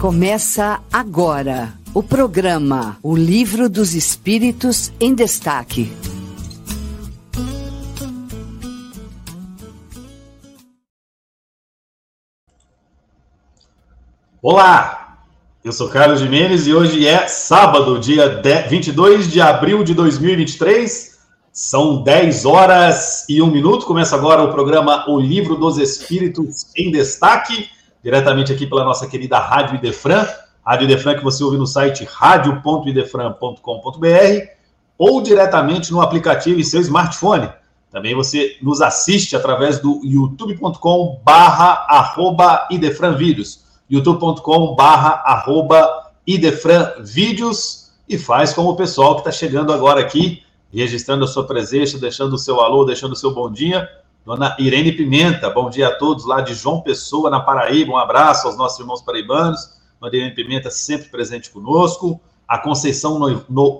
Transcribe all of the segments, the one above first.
Começa agora o programa O Livro dos Espíritos em Destaque. Olá, eu sou Carlos Jimenez e hoje é sábado, dia 22 de abril de 2023. São 10 horas e 1 minuto. Começa agora o programa O Livro dos Espíritos em Destaque diretamente aqui pela nossa querida Rádio Idefran, Rádio Idefran que você ouve no site radio.idefran.com.br ou diretamente no aplicativo em seu smartphone. Também você nos assiste através do youtube.com barra arroba idefranvídeos, youtube.com barra arroba idefranvídeos e faz como o pessoal que está chegando agora aqui, registrando a sua presença, deixando o seu alô, deixando o seu bom dia, Dona Irene Pimenta, bom dia a todos lá de João Pessoa, na Paraíba. Um abraço aos nossos irmãos paraibanos. Dona Irene Pimenta sempre presente conosco. A Conceição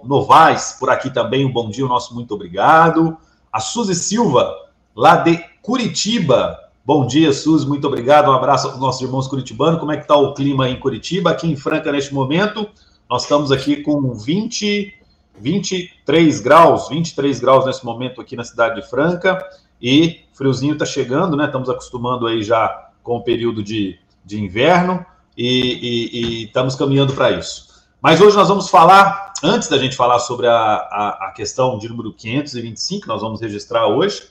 Novaes, por aqui também, um bom dia, o nosso muito obrigado. A Suzy Silva, lá de Curitiba. Bom dia, Suzy, muito obrigado. Um abraço aos nossos irmãos curitibanos. Como é que está o clima em Curitiba? Aqui em Franca, neste momento, nós estamos aqui com 20, 23 graus, 23 graus nesse momento aqui na cidade de Franca. E friozinho está chegando, né? Estamos acostumando aí já com o período de, de inverno e, e, e estamos caminhando para isso. Mas hoje nós vamos falar, antes da gente falar sobre a, a, a, questão de número 525, que nós vamos registrar hoje,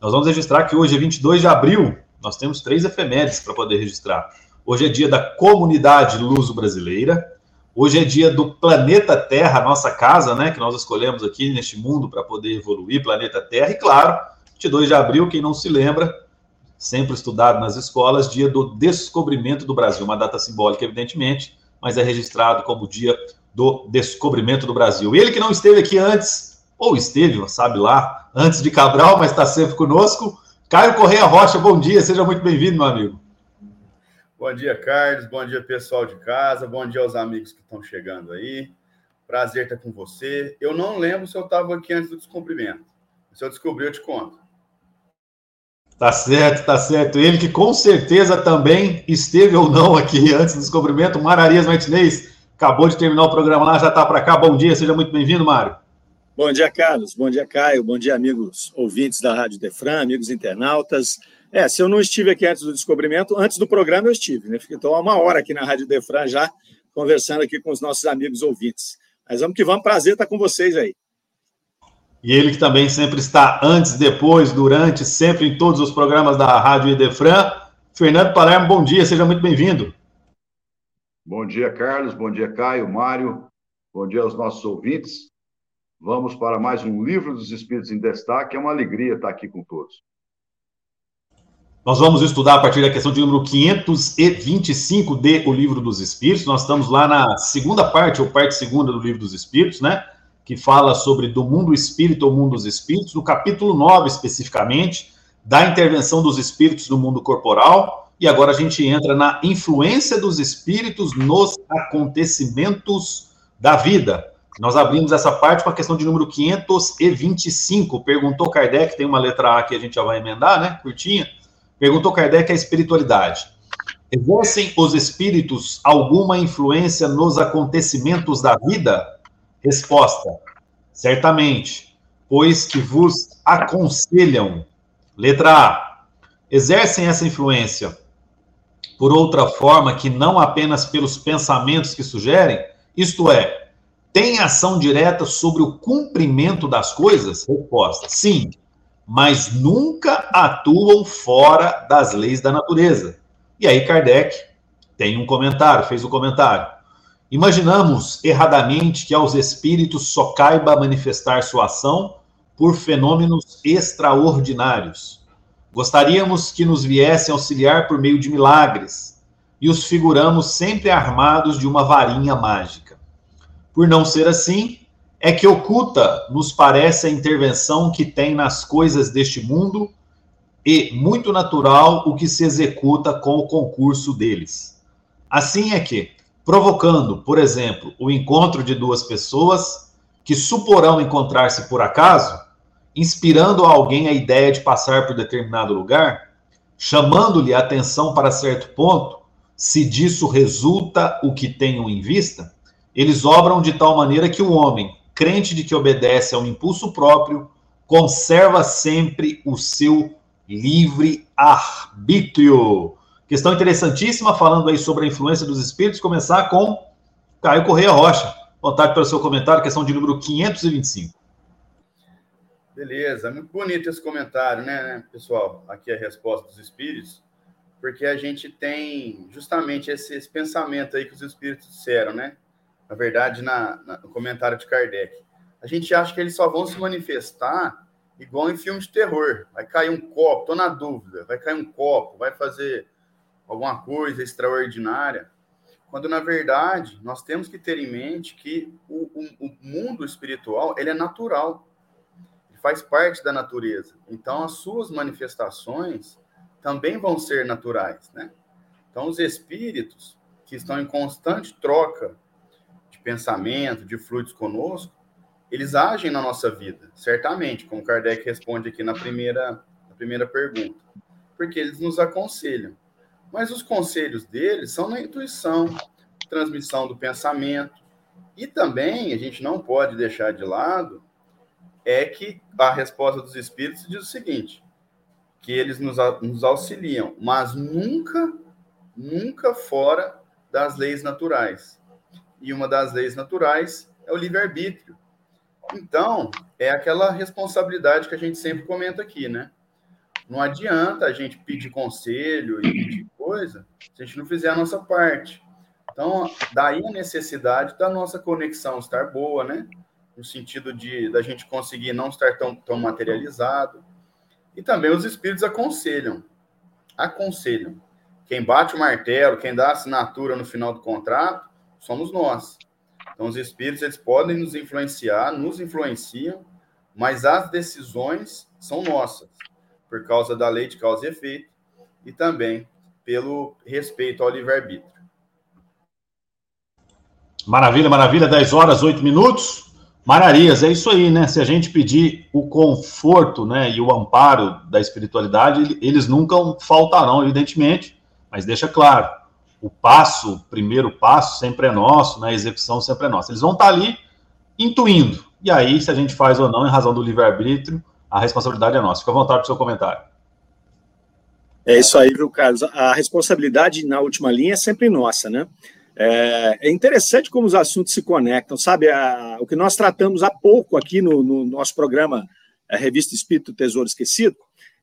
nós vamos registrar que hoje é 22 de abril, nós temos três efemérides para poder registrar. Hoje é dia da Comunidade Luso Brasileira, hoje é dia do planeta Terra, nossa casa, né, que nós escolhemos aqui neste mundo para poder evoluir, planeta Terra, e claro, 22 de abril, quem não se lembra, sempre estudado nas escolas, dia do descobrimento do Brasil, uma data simbólica, evidentemente, mas é registrado como dia do descobrimento do Brasil. Ele que não esteve aqui antes, ou esteve, sabe lá, antes de Cabral, mas está sempre conosco, Caio Correia Rocha, bom dia, seja muito bem-vindo, meu amigo. Bom dia, Carlos, bom dia, pessoal de casa, bom dia aos amigos que estão chegando aí. Prazer estar com você. Eu não lembro se eu estava aqui antes do descobrimento. Se eu descobrir, eu te conto. Tá certo, tá certo. Ele que com certeza também esteve ou não aqui antes do descobrimento. Mararias Martinez acabou de terminar o programa lá, já está para cá. Bom dia, seja muito bem-vindo, Mário. Bom dia, Carlos. Bom dia, Caio. Bom dia, amigos ouvintes da Rádio Defran, amigos internautas. É, se eu não estive aqui antes do descobrimento, antes do programa eu estive, né? Estou há uma hora aqui na Rádio Defran já, conversando aqui com os nossos amigos ouvintes. Mas vamos que vamos, prazer estar com vocês aí. E ele que também sempre está antes, depois, durante, sempre em todos os programas da Rádio Idefran. Fernando Palermo, bom dia, seja muito bem-vindo. Bom dia, Carlos, bom dia, Caio, Mário, bom dia aos nossos ouvintes. Vamos para mais um Livro dos Espíritos em Destaque, é uma alegria estar aqui com todos. Nós vamos estudar a partir da questão de número 525 de O Livro dos Espíritos. Nós estamos lá na segunda parte, ou parte segunda do Livro dos Espíritos, né? Que fala sobre do mundo espírito ou mundo dos espíritos, no capítulo 9 especificamente, da intervenção dos espíritos no mundo corporal, e agora a gente entra na influência dos espíritos nos acontecimentos da vida. Nós abrimos essa parte com a questão de número 525. Perguntou Kardec, tem uma letra A que a gente já vai emendar, né? Curtinha. Perguntou Kardec a espiritualidade. Exercem os espíritos alguma influência nos acontecimentos da vida? Resposta: certamente, pois que vos aconselham. Letra A. Exercem essa influência por outra forma que não apenas pelos pensamentos que sugerem, isto é, tem ação direta sobre o cumprimento das coisas? Resposta: sim, mas nunca atuam fora das leis da natureza. E aí Kardec tem um comentário, fez o um comentário. Imaginamos erradamente que aos espíritos só caiba manifestar sua ação por fenômenos extraordinários. Gostaríamos que nos viessem auxiliar por meio de milagres, e os figuramos sempre armados de uma varinha mágica. Por não ser assim, é que oculta, nos parece, a intervenção que tem nas coisas deste mundo e, muito natural, o que se executa com o concurso deles. Assim é que, provocando, por exemplo, o encontro de duas pessoas que suporão encontrar-se por acaso, inspirando a alguém a ideia de passar por determinado lugar, chamando-lhe a atenção para certo ponto, se disso resulta o que tenham em vista, eles obram de tal maneira que o homem, crente de que obedece a um impulso próprio, conserva sempre o seu livre arbítrio. Questão interessantíssima, falando aí sobre a influência dos espíritos, começar com Caio Correia Rocha. Vontade pelo seu comentário, questão de número 525. Beleza, muito bonito esse comentário, né, pessoal? Aqui a resposta dos espíritos porque a gente tem justamente esse, esse, pensamento aí que os espíritos disseram, né? Na verdade, na, na, no comentário de Kardec. A gente acha que eles só vão se manifestar igual em filme de terror. Vai cair um copo, tô na dúvida, vai cair um copo, vai fazer alguma coisa extraordinária. Quando, na verdade, nós temos que ter em mente que o, o, o mundo espiritual ele é natural, ele faz parte da natureza. Então, as suas manifestações também vão ser naturais, né? Então, os espíritos que estão em constante troca de pensamento, de fluidos conosco, eles agem na nossa vida, certamente, como Kardec responde aqui na primeira, na primeira pergunta, porque eles nos aconselham. Mas os conselhos deles são na intuição, transmissão do pensamento, e também a gente não pode deixar de lado é que a resposta dos espíritos diz o seguinte: que eles nos, nos auxiliam, mas nunca, nunca fora das leis naturais. E uma das leis naturais é o livre-arbítrio. Então, é aquela responsabilidade que a gente sempre comenta aqui, né? Não adianta a gente pedir conselho e pedir coisa se a gente não fizer a nossa parte. Então, daí a necessidade da nossa conexão estar boa, né? No sentido de da gente conseguir não estar tão, tão materializado, e também os espíritos aconselham. Aconselham. Quem bate o martelo, quem dá a assinatura no final do contrato, somos nós. Então, os espíritos eles podem nos influenciar, nos influenciam, mas as decisões são nossas, por causa da lei de causa e efeito e também pelo respeito ao livre-arbítrio. Maravilha, maravilha. 10 horas, 8 minutos. Mararias, é isso aí, né? Se a gente pedir o conforto né, e o amparo da espiritualidade, eles nunca faltarão, evidentemente, mas deixa claro, o passo, o primeiro passo sempre é nosso, né, a execução sempre é nossa. Eles vão estar ali intuindo, e aí, se a gente faz ou não, em razão do livre-arbítrio, a responsabilidade é nossa. Fica à vontade para o seu comentário. É isso aí, viu, Carlos? A responsabilidade na última linha é sempre nossa, né? É, é, interessante como os assuntos se conectam, sabe? A, o que nós tratamos há pouco aqui no, no nosso programa a Revista Espírito Tesouro Esquecido,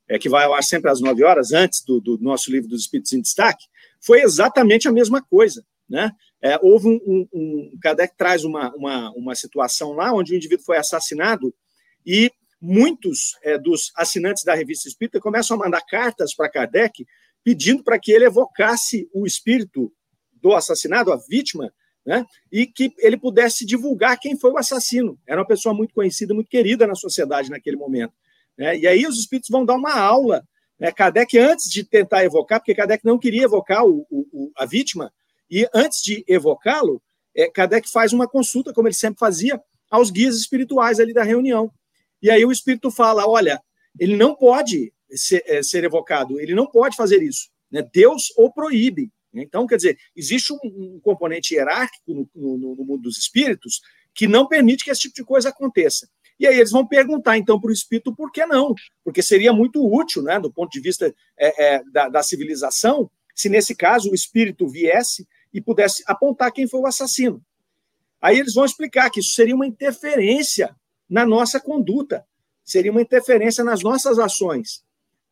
é, que vai ao ar sempre às nove horas, antes do, do, nosso livro dos Espíritos em Destaque, foi exatamente a mesma coisa. Né? É, houve um, um, um. Kardec traz uma, uma, uma situação lá onde o indivíduo foi assassinado e muitos é, dos assinantes da Revista Espírita começam a mandar cartas para Kardec pedindo para que ele evocasse o espírito do assassinado, a vítima, né? e que ele pudesse divulgar quem foi o assassino. Era uma pessoa muito conhecida, muito querida na sociedade naquele momento. Né? E aí os espíritos vão dar uma aula. Né? Kardec, antes de tentar evocar, porque Kardec não queria evocar o, o, a vítima, e antes de evocá-lo, é, Kardec faz uma consulta, como ele sempre fazia, aos guias espirituais ali da reunião. E aí o espírito fala: olha, ele não pode ser, é, ser evocado, ele não pode fazer isso. Né? Deus o proíbe. Então, quer dizer, existe um, um componente hierárquico no, no, no, mundo dos espíritos que não permite que esse tipo de coisa aconteça. E aí eles vão perguntar, então, para o espírito por que não? Porque seria muito útil, né, do ponto de vista é, é, da, da civilização, se nesse caso o espírito viesse e pudesse apontar quem foi o assassino. Aí eles vão explicar que isso seria uma interferência na nossa conduta, seria uma interferência nas nossas ações.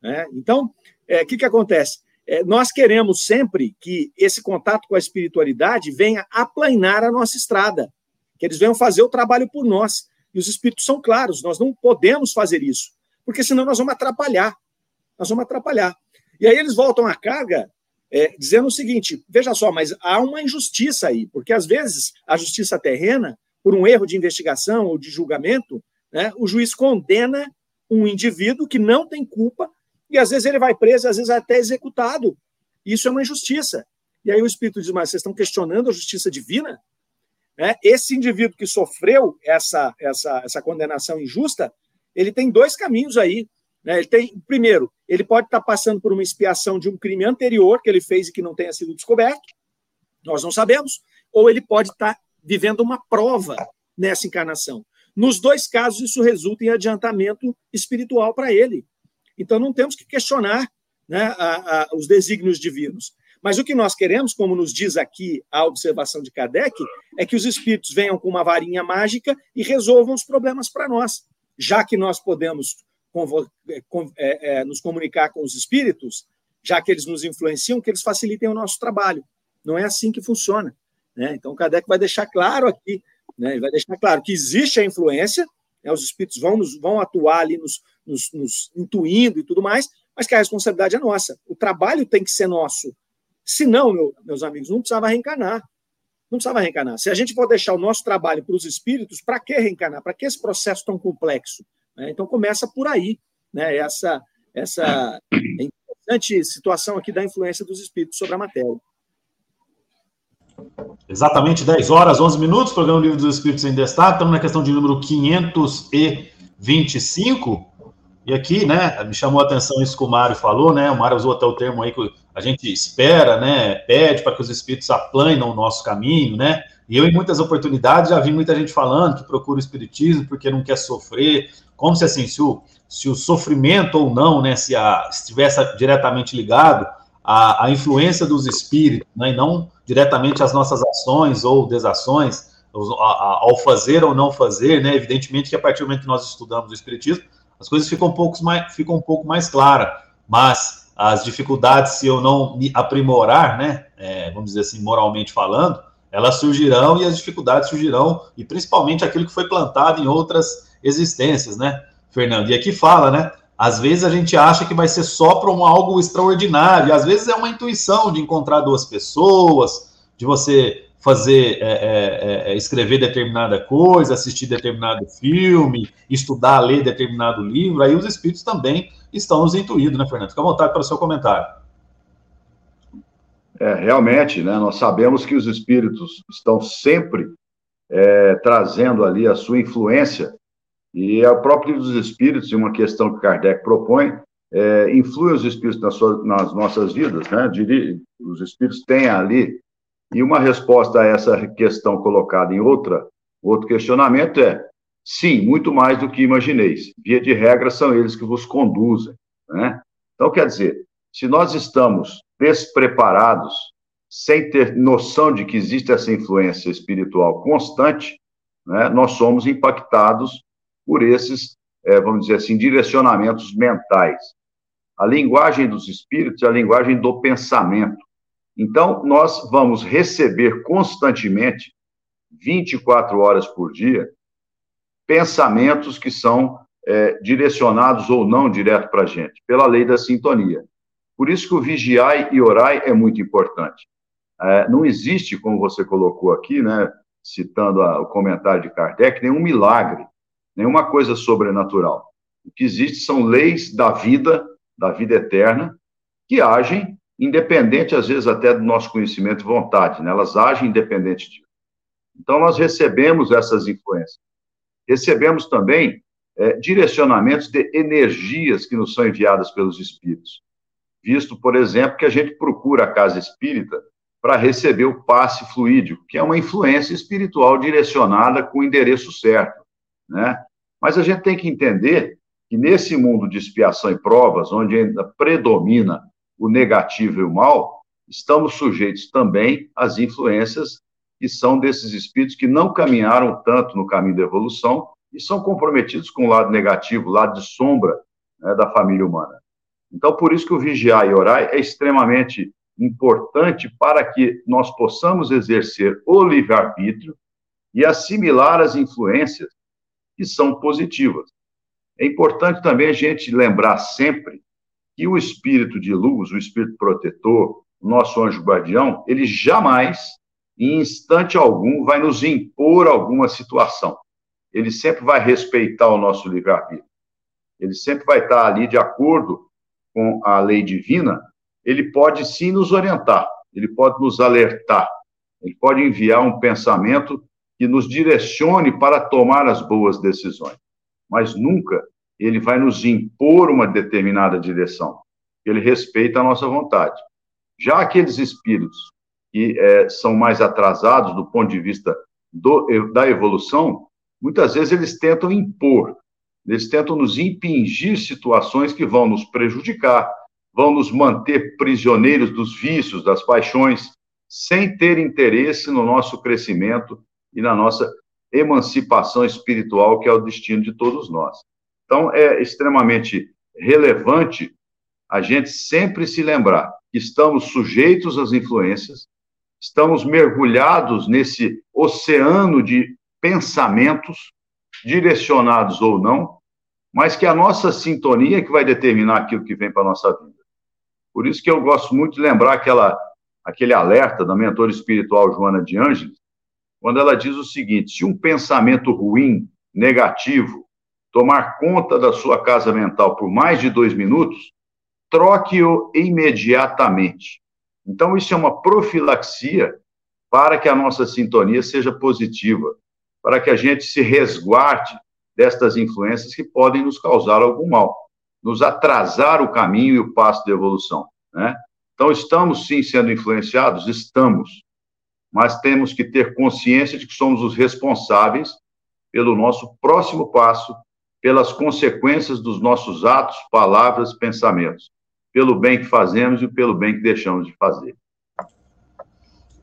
Né? Então, o é, que, que acontece? É, nós queremos sempre que esse contato com a espiritualidade venha aplanar a nossa estrada, que eles venham fazer o trabalho por nós. E os espíritos são claros, nós não podemos fazer isso, porque senão nós vamos atrapalhar. Nós vamos atrapalhar. E aí eles voltam à carga é, dizendo o seguinte: veja só, mas há uma injustiça aí, porque às vezes a justiça terrena, por um erro de investigação ou de julgamento, né, o juiz condena um indivíduo que não tem culpa e às vezes ele vai preso, às vezes até executado. Isso é uma injustiça. E aí o Espírito diz, mas vocês estão questionando a justiça divina? É, esse indivíduo que sofreu essa, essa, essa condenação injusta, ele tem dois caminhos aí. Né? Ele tem, primeiro, ele pode estar passando por uma expiação de um crime anterior que ele fez e que não tenha sido descoberto, nós não sabemos, ou ele pode estar vivendo uma prova nessa encarnação. Nos dois casos, isso resulta em adiantamento espiritual para ele. Então, não temos que questionar né, a, a, os desígnios divinos. Mas o que nós queremos, como nos diz aqui a observação de Kardec, é que os espíritos venham com uma varinha mágica e resolvam os problemas para nós. Já que nós podemos é, é, nos comunicar com os espíritos, já que eles nos influenciam, que eles facilitem o nosso trabalho. Não é assim que funciona. Né? Então, Kardec vai deixar claro aqui, né? ele vai deixar claro que existe a influência, né? os espíritos vão, nos, vão atuar ali nos, nos, nos intuindo e tudo mais, mas que a responsabilidade é nossa. O trabalho tem que ser nosso. Se não, meu, meus amigos, não precisava reencarnar. Não precisava reencarnar. Se a gente for deixar o nosso trabalho para os espíritos, para que reencarnar? Para que esse processo tão complexo? Né? Então começa por aí, né? essa, essa interessante situação aqui da influência dos espíritos sobre a matéria. Exatamente 10 horas, 11 minutos, programa Livro dos Espíritos em Destaque, estamos na questão de número 525, e aqui, né, me chamou a atenção isso que o Mário falou, né, o Mário usou até o termo aí que a gente espera, né, pede para que os espíritos aplanam o nosso caminho, né, e eu, em muitas oportunidades, já vi muita gente falando que procura o espiritismo porque não quer sofrer, como se assim, se o, se o sofrimento ou não, né, se a, estivesse diretamente ligado à, à influência dos espíritos, né, e não diretamente às nossas ações ou desações, ao fazer ou não fazer, né, evidentemente que a partir do momento que nós estudamos o espiritismo, as coisas ficam um pouco mais, ficam um pouco mais claras, mas as dificuldades, se eu não me aprimorar, né, é, vamos dizer assim, moralmente falando, elas surgirão e as dificuldades surgirão, e principalmente aquilo que foi plantado em outras existências, né, Fernando? E aqui fala, né? Às vezes a gente acha que vai ser só para um algo extraordinário, às vezes é uma intuição de encontrar duas pessoas, de você fazer, é, é, é, escrever determinada coisa, assistir determinado filme, estudar, ler determinado livro, aí os espíritos também estão nos intuindo, né, Fernando? Fica à vontade para o seu comentário. É, realmente, né, nós sabemos que os espíritos estão sempre é, trazendo ali a sua influência e a própria dos espíritos, e uma questão que Kardec propõe, é, influi os espíritos nas, suas, nas nossas vidas, né? Os espíritos têm ali. E uma resposta a essa questão colocada em outra, outro questionamento é: sim, muito mais do que imagineis. Via de regra, são eles que vos conduzem. Né? Então, quer dizer, se nós estamos despreparados, sem ter noção de que existe essa influência espiritual constante, né, nós somos impactados por esses, é, vamos dizer assim, direcionamentos mentais. A linguagem dos espíritos é a linguagem do pensamento. Então, nós vamos receber constantemente, 24 horas por dia, pensamentos que são é, direcionados ou não direto para a gente, pela lei da sintonia. Por isso que o vigiai e orai é muito importante. É, não existe, como você colocou aqui, né, citando a, o comentário de Kardec, nenhum milagre nenhuma coisa sobrenatural. O que existe são leis da vida, da vida eterna, que agem independente, às vezes, até do nosso conhecimento e vontade, né? elas agem independente disso. Então, nós recebemos essas influências. Recebemos também é, direcionamentos de energias que nos são enviadas pelos espíritos. Visto, por exemplo, que a gente procura a casa espírita para receber o passe fluídico, que é uma influência espiritual direcionada com o endereço certo. Né? Mas a gente tem que entender que nesse mundo de expiação e provas, onde ainda predomina o negativo e o mal, estamos sujeitos também às influências que são desses espíritos que não caminharam tanto no caminho da evolução e são comprometidos com o lado negativo, o lado de sombra né, da família humana. Então, por isso que o vigiar e orar é extremamente importante para que nós possamos exercer o livre-arbítrio e assimilar as influências que são positivas. É importante também a gente lembrar sempre que o espírito de luz, o espírito protetor, o nosso anjo guardião, ele jamais, em instante algum, vai nos impor alguma situação. Ele sempre vai respeitar o nosso livre-arbítrio. Ele sempre vai estar ali de acordo com a lei divina. Ele pode sim nos orientar, ele pode nos alertar, ele pode enviar um pensamento que nos direcione para tomar as boas decisões. Mas nunca ele vai nos impor uma determinada direção. Ele respeita a nossa vontade. Já aqueles espíritos que é, são mais atrasados do ponto de vista do, da evolução, muitas vezes eles tentam impor, eles tentam nos impingir situações que vão nos prejudicar, vão nos manter prisioneiros dos vícios, das paixões, sem ter interesse no nosso crescimento e na nossa emancipação espiritual, que é o destino de todos nós. Então, é extremamente relevante a gente sempre se lembrar que estamos sujeitos às influências, estamos mergulhados nesse oceano de pensamentos, direcionados ou não, mas que a nossa sintonia é que vai determinar aquilo que vem para a nossa vida. Por isso que eu gosto muito de lembrar aquela, aquele alerta da mentora espiritual Joana de Ângeles, quando ela diz o seguinte: se um pensamento ruim, negativo, tomar conta da sua casa mental por mais de dois minutos, troque-o imediatamente. Então, isso é uma profilaxia para que a nossa sintonia seja positiva, para que a gente se resguarde destas influências que podem nos causar algum mal, nos atrasar o caminho e o passo de evolução. Né? Então, estamos sim sendo influenciados? Estamos. Mas temos que ter consciência de que somos os responsáveis pelo nosso próximo passo, pelas consequências dos nossos atos, palavras, pensamentos pelo bem que fazemos e pelo bem que deixamos de fazer.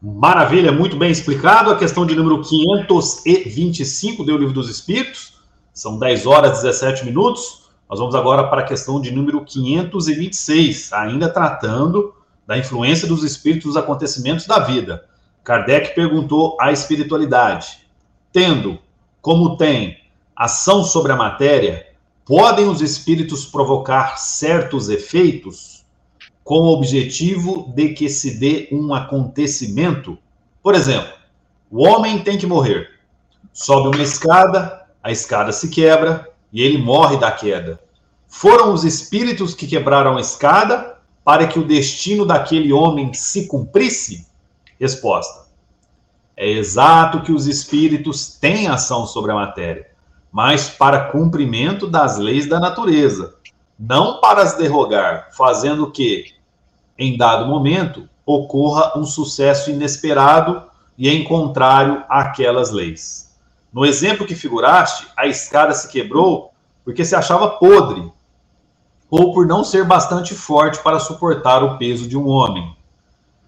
Maravilha, muito bem explicado. A questão de número 525 do Livro dos Espíritos. São 10 horas e 17 minutos. Nós vamos agora para a questão de número 526, ainda tratando da influência dos espíritos nos acontecimentos da vida. Kardec perguntou à espiritualidade: tendo, como tem, ação sobre a matéria, Podem os espíritos provocar certos efeitos com o objetivo de que se dê um acontecimento? Por exemplo, o homem tem que morrer. Sobe uma escada, a escada se quebra e ele morre da queda. Foram os espíritos que quebraram a escada para que o destino daquele homem se cumprisse? Resposta: É exato que os espíritos têm ação sobre a matéria mas para cumprimento das leis da natureza, não para as derrogar, fazendo que, em dado momento, ocorra um sucesso inesperado e em contrário àquelas leis. No exemplo que figuraste, a escada se quebrou porque se achava podre, ou por não ser bastante forte para suportar o peso de um homem.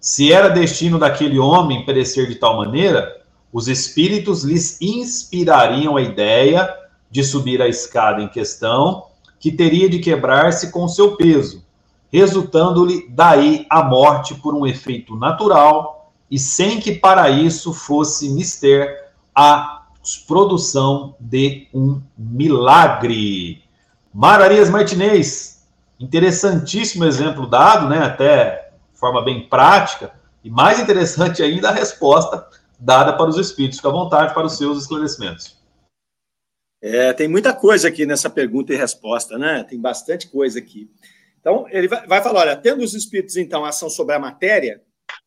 Se era destino daquele homem perecer de tal maneira, os espíritos lhes inspirariam a ideia de subir a escada em questão, que teria de quebrar-se com seu peso, resultando-lhe daí a morte por um efeito natural e sem que para isso fosse mister a produção de um milagre. Mararias Martinez, interessantíssimo exemplo dado, né, até forma bem prática, e mais interessante ainda a resposta dada para os espíritos. Fica à vontade para os seus esclarecimentos. É, tem muita coisa aqui nessa pergunta e resposta, né? Tem bastante coisa aqui. Então, ele vai, vai falar: olha, tendo os espíritos, então, ação sobre a matéria,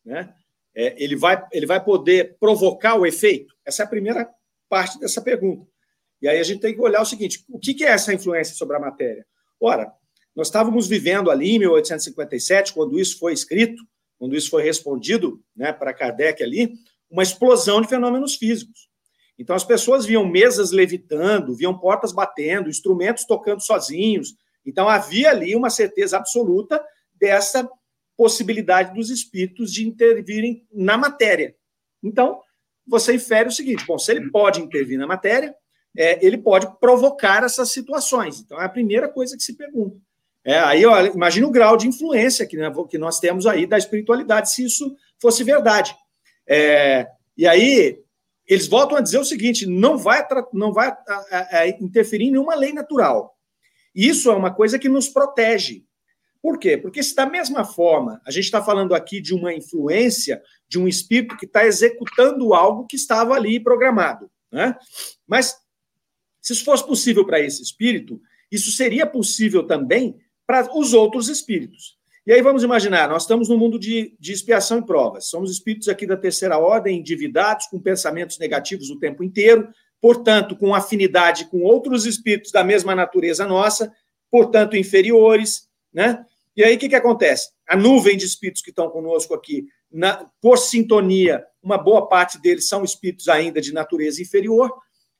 né? É, ele, vai, ele vai poder provocar o efeito? Essa é a primeira parte dessa pergunta. E aí a gente tem que olhar o seguinte: o que é essa influência sobre a matéria? Ora, nós estávamos vivendo ali em 1857, quando isso foi escrito, quando isso foi respondido né, para Kardec ali, uma explosão de fenômenos físicos. Então as pessoas viam mesas levitando, viam portas batendo, instrumentos tocando sozinhos. Então havia ali uma certeza absoluta dessa possibilidade dos espíritos de intervirem na matéria. Então você infere o seguinte: bom, se ele pode intervir na matéria, é, ele pode provocar essas situações. Então é a primeira coisa que se pergunta. É, aí ó, imagina o grau de influência que, né, que nós temos aí da espiritualidade, se isso fosse verdade. É, e aí eles voltam a dizer o seguinte: não vai, não vai a, a, interferir em nenhuma lei natural. Isso é uma coisa que nos protege. Por quê? Porque se da mesma forma a gente está falando aqui de uma influência de um espírito que está executando algo que estava ali programado, né? Mas se isso fosse possível para esse espírito, isso seria possível também para os outros espíritos. E aí vamos imaginar, nós estamos no mundo de, de expiação e provas. Somos espíritos aqui da terceira ordem, endividados, com pensamentos negativos o tempo inteiro, portanto, com afinidade com outros espíritos da mesma natureza nossa, portanto, inferiores, né? E aí, o que, que acontece? A nuvem de espíritos que estão conosco aqui, na, por sintonia, uma boa parte deles são espíritos ainda de natureza inferior.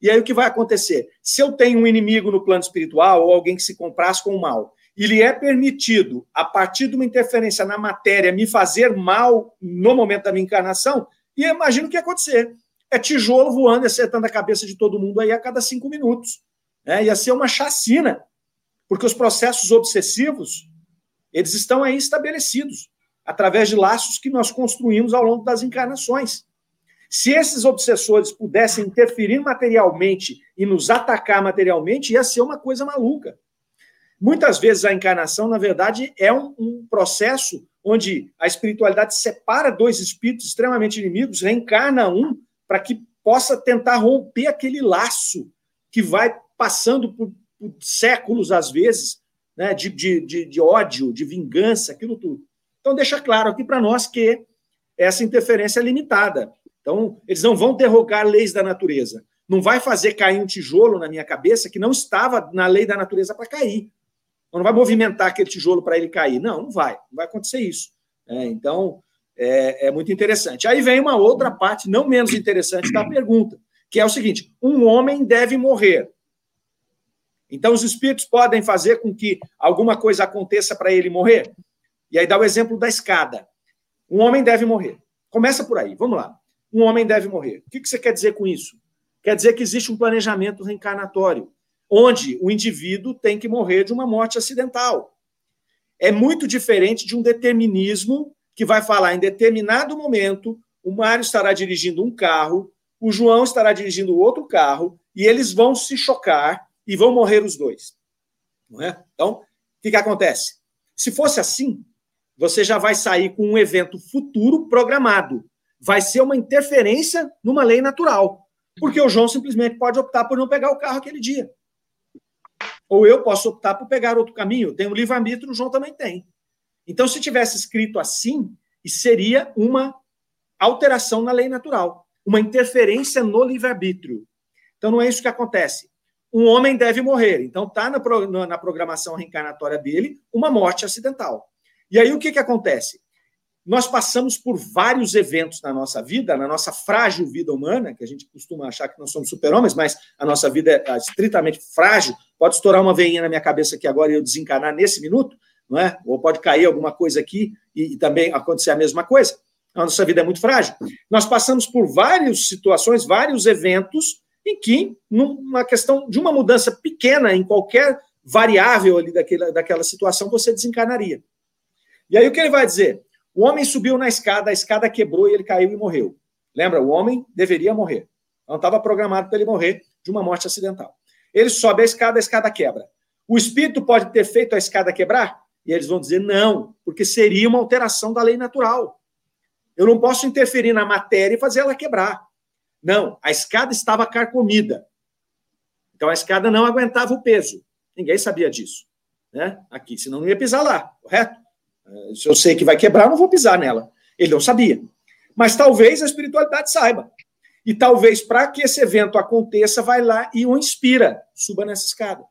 E aí, o que vai acontecer? Se eu tenho um inimigo no plano espiritual, ou alguém que se compraz com o mal, lhe é permitido, a partir de uma interferência na matéria, me fazer mal no momento da minha encarnação, e imagino o que ia acontecer. É tijolo voando, acertando a cabeça de todo mundo aí a cada cinco minutos. É, ia ser uma chacina, porque os processos obsessivos, eles estão aí estabelecidos, através de laços que nós construímos ao longo das encarnações. Se esses obsessores pudessem interferir materialmente e nos atacar materialmente, ia ser uma coisa maluca. Muitas vezes a encarnação, na verdade, é um, um processo onde a espiritualidade separa dois espíritos extremamente inimigos, reencarna um para que possa tentar romper aquele laço que vai passando por, por séculos, às vezes, né, de, de, de, de ódio, de vingança, aquilo tudo. Então, deixa claro aqui para nós que essa interferência é limitada. Então, eles não vão derrogar leis da natureza. Não vai fazer cair um tijolo na minha cabeça que não estava na lei da natureza para cair não vai movimentar aquele tijolo para ele cair. Não, não vai. Não vai acontecer isso. É, então, é, é, muito interessante. Aí vem uma outra parte, não menos interessante, da pergunta, que é o seguinte: um homem deve morrer. Então, os espíritos podem fazer com que alguma coisa aconteça para ele morrer? E aí dá o exemplo da escada. Um homem deve morrer. Começa por aí, vamos lá. Um homem deve morrer. O que você quer dizer com isso? Quer dizer que existe um planejamento reencarnatório onde o indivíduo tem que morrer de uma morte acidental. É muito diferente de um determinismo que vai falar em determinado momento o Mário estará dirigindo um carro, o João estará dirigindo outro carro e eles vão se chocar e vão morrer os dois. Não é? Então, o que, que acontece? Se fosse assim, você já vai sair com um evento futuro programado. Vai ser uma interferência numa lei natural. Porque o João simplesmente pode optar por não pegar o carro aquele dia. Ou eu posso optar por pegar outro caminho. Tem o livre-arbítrio, o João também tem. Então, se tivesse escrito assim, seria uma alteração na lei natural, uma interferência no livre-arbítrio. Então, não é isso que acontece. Um homem deve morrer. Então, está na, na programação reencarnatória dele uma morte acidental. E aí, o que, que acontece? Nós passamos por vários eventos na nossa vida, na nossa frágil vida humana, que a gente costuma achar que nós somos super-homens, mas a nossa vida é estritamente frágil. Pode estourar uma veinha na minha cabeça aqui agora e eu desencarnar nesse minuto, não é? Ou pode cair alguma coisa aqui e, e também acontecer a mesma coisa. A nossa vida é muito frágil. Nós passamos por várias situações, vários eventos em que, numa questão de uma mudança pequena em qualquer variável ali daquela, daquela situação, você desencarnaria. E aí o que ele vai dizer? O homem subiu na escada, a escada quebrou e ele caiu e morreu. Lembra? O homem deveria morrer. Não estava programado para ele morrer de uma morte acidental. Ele sobe a escada, a escada quebra. O espírito pode ter feito a escada quebrar? E eles vão dizer não, porque seria uma alteração da lei natural. Eu não posso interferir na matéria e fazer ela quebrar. Não, a escada estava carcomida. Então a escada não aguentava o peso. Ninguém sabia disso. Né? Aqui, senão não ia pisar lá, correto? Se eu sei que vai quebrar, eu não vou pisar nela. Ele não sabia. Mas talvez a espiritualidade saiba. E talvez, para que esse evento aconteça, vai lá e o inspira. Suba nessa escada.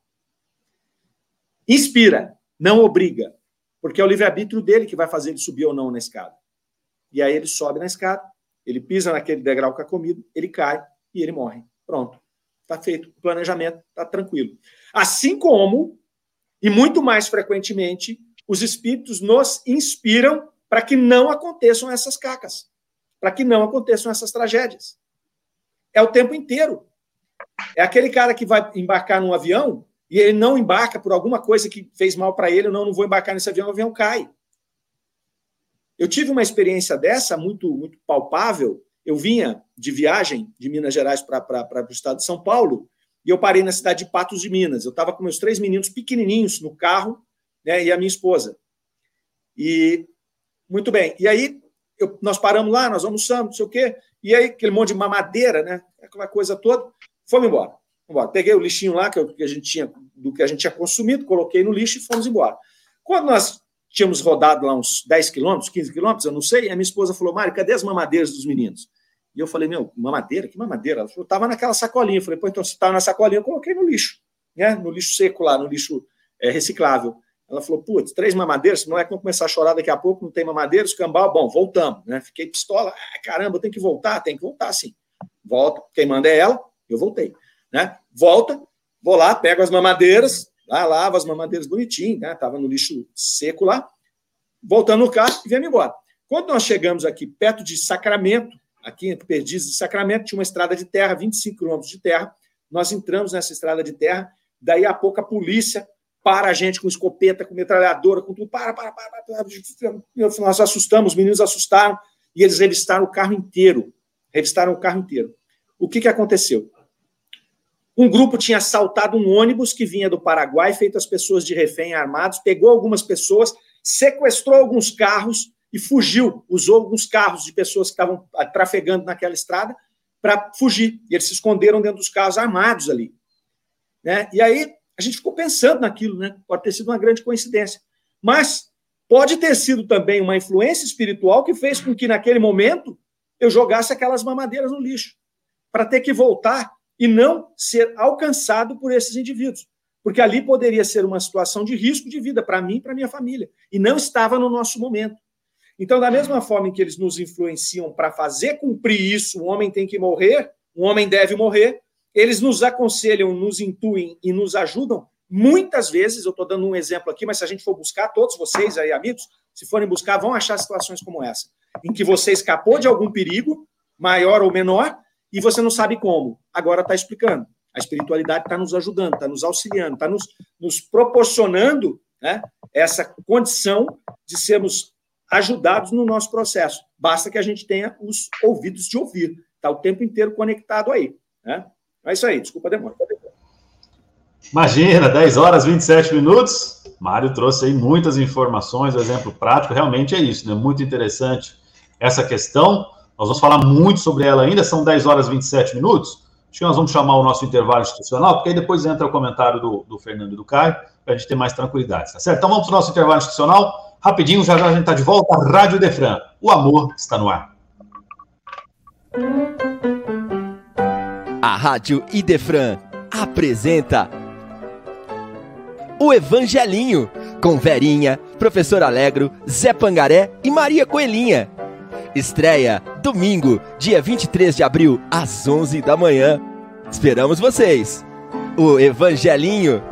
Inspira, não obriga. Porque é o livre-arbítrio dele que vai fazer ele subir ou não na escada. E aí ele sobe na escada, ele pisa naquele degrau que é comido, ele cai e ele morre. Pronto. Está feito. O planejamento está tranquilo. Assim como, e muito mais frequentemente, os espíritos nos inspiram para que não aconteçam essas cacas, para que não aconteçam essas tragédias. É o tempo inteiro. É aquele cara que vai embarcar num avião e ele não embarca por alguma coisa que fez mal para ele, não, não vou embarcar nesse avião, o avião cai. Eu tive uma experiência dessa muito, muito palpável. Eu vinha de viagem de Minas Gerais para o estado de São Paulo e eu parei na cidade de Patos de Minas. Eu estava com meus três meninos pequenininhos no carro né, e a minha esposa. E, muito bem, e aí eu, nós paramos lá, nós almoçamos, não sei o quê, e aí aquele monte de mamadeira, né, aquela coisa toda, fomos embora. embora. Peguei o lixinho lá que, que a gente tinha, do que a gente tinha consumido, coloquei no lixo e fomos embora. Quando nós tínhamos rodado lá uns 10 quilômetros, 15 quilômetros, eu não sei, a minha esposa falou, Mário, cadê as mamadeiras dos meninos? E eu falei, meu, mamadeira? Que mamadeira? Ela falou, estava naquela sacolinha. Eu falei, pô, então se estava na sacolinha, eu coloquei no lixo, né? No lixo seco lá, no lixo é, reciclável. Ela falou, putz, três mamadeiras, não é vão começar a chorar daqui a pouco, não tem mamadeiras, cambal, bom, voltamos, né? Fiquei pistola, ah, caramba, tem que voltar, tem que voltar, sim. Volta, quem manda é ela, eu voltei, né? Volta, vou lá, pego as mamadeiras, lá, lavo as mamadeiras bonitinho, né? Tava no lixo seco lá, voltando no carro e viemos embora. Quando nós chegamos aqui perto de Sacramento, aqui entre Perdizes e Sacramento, tinha uma estrada de terra, 25 quilômetros de terra, nós entramos nessa estrada de terra, daí a pouco a polícia para a gente com escopeta, com metralhadora, com tudo, para, para, para, para. Nós assustamos, os meninos assustaram e eles revistaram o carro inteiro. Revistaram o carro inteiro. O que, que aconteceu? Um grupo tinha assaltado um ônibus que vinha do Paraguai, feito as pessoas de refém armados, pegou algumas pessoas, sequestrou alguns carros e fugiu. Usou alguns carros de pessoas que estavam ah, trafegando naquela estrada para fugir. E eles se esconderam dentro dos carros armados ali. Né? E aí a gente ficou pensando naquilo, né? Pode ter sido uma grande coincidência. Mas pode ter sido também uma influência espiritual que fez com que, naquele momento, eu jogasse aquelas mamadeiras no lixo, para ter que voltar e não ser alcançado por esses indivíduos. Porque ali poderia ser uma situação de risco de vida para mim e para minha família. E não estava no nosso momento. Então, da mesma forma em que eles nos influenciam para fazer cumprir isso, o homem tem que morrer, o homem deve morrer, eles nos aconselham, nos intuem e nos ajudam. Muitas vezes, eu estou dando um exemplo aqui, mas se a gente for buscar, todos vocês aí, amigos, se forem buscar, vão achar situações como essa, em que você escapou de algum perigo, maior ou menor, e você não sabe como. Agora está explicando. A espiritualidade está nos ajudando, está nos auxiliando, está nos, nos proporcionando né, essa condição de sermos ajudados no nosso processo. Basta que a gente tenha os ouvidos de ouvir. Está o tempo inteiro conectado aí. Né? É isso aí, desculpa a demora. Imagina, 10 horas 27 minutos. Mário trouxe aí muitas informações, exemplo prático, realmente é isso, né? Muito interessante essa questão. Nós vamos falar muito sobre ela ainda, são 10 horas 27 minutos. Acho que nós vamos chamar o nosso intervalo institucional, porque aí depois entra o comentário do, do Fernando e do Caio, para a gente ter mais tranquilidade, tá certo? Então vamos para o nosso intervalo institucional. Rapidinho, já já a gente está de volta. Rádio Defran. O amor está no ar. A Rádio Idefran apresenta O Evangelinho, com Verinha, Professor Alegro, Zé Pangaré e Maria Coelhinha. Estreia domingo, dia 23 de abril, às 11 da manhã. Esperamos vocês. O Evangelinho.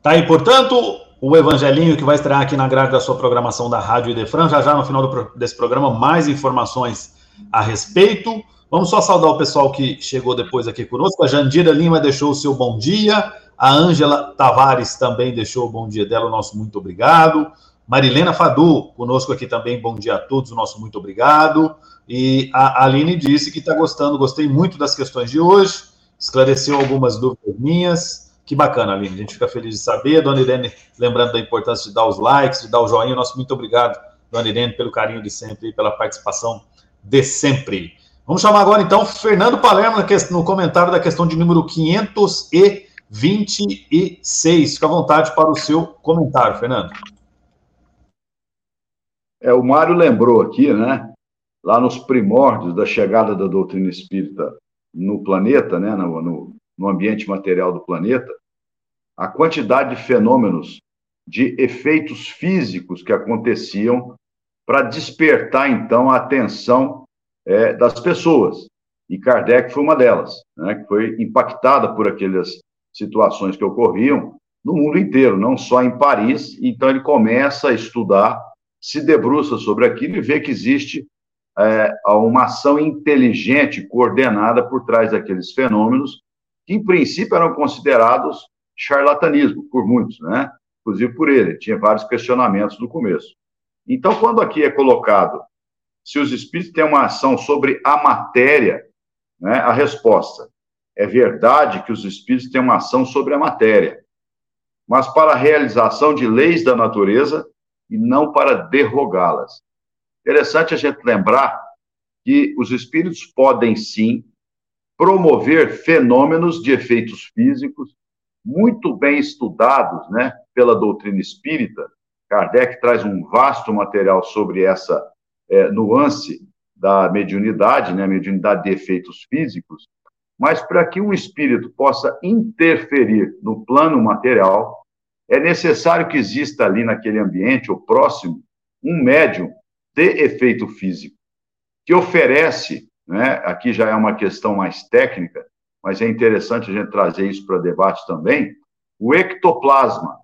Tá aí, portanto, o Evangelinho, que vai estrear aqui na grade da sua programação da Rádio Idefran. Já já no final do, desse programa, mais informações a respeito. Vamos só saudar o pessoal que chegou depois aqui conosco. A Jandira Lima deixou o seu bom dia. A Ângela Tavares também deixou o bom dia dela, o nosso muito obrigado. Marilena Fadu, conosco aqui também, bom dia a todos, o nosso muito obrigado. E a Aline disse que está gostando, gostei muito das questões de hoje, esclareceu algumas dúvidas minhas. Que bacana, Aline. A gente fica feliz de saber. Dona Irene, lembrando da importância de dar os likes, de dar o joinha. Nosso muito obrigado, Dona Irene, pelo carinho de sempre e pela participação de sempre. Vamos chamar agora, então, Fernando Palermo no comentário da questão de número 526. Fica à vontade para o seu comentário, Fernando. É, o Mário lembrou aqui, né? Lá nos primórdios da chegada da doutrina espírita no planeta, né, no, no, no ambiente material do planeta, a quantidade de fenômenos, de efeitos físicos que aconteciam para despertar, então, a atenção é, das pessoas. E Kardec foi uma delas, né, que foi impactada por aquelas situações que ocorriam no mundo inteiro, não só em Paris. Então, ele começa a estudar, se debruça sobre aquilo e vê que existe é, uma ação inteligente, coordenada por trás daqueles fenômenos, que em princípio eram considerados charlatanismo por muitos, né? Inclusive por ele, tinha vários questionamentos no começo. Então, quando aqui é colocado se os espíritos têm uma ação sobre a matéria, né, a resposta é verdade que os espíritos têm uma ação sobre a matéria, mas para a realização de leis da natureza e não para derrogá-las. Interessante a gente lembrar que os espíritos podem sim promover fenômenos de efeitos físicos muito bem estudados né, pela doutrina espírita. Kardec traz um vasto material sobre essa é, nuance da mediunidade, né, mediunidade de efeitos físicos, mas para que um espírito possa interferir no plano material, é necessário que exista ali naquele ambiente, ou próximo, um médium de efeito físico, que oferece, né, aqui já é uma questão mais técnica, mas é interessante a gente trazer isso para debate também, o ectoplasma,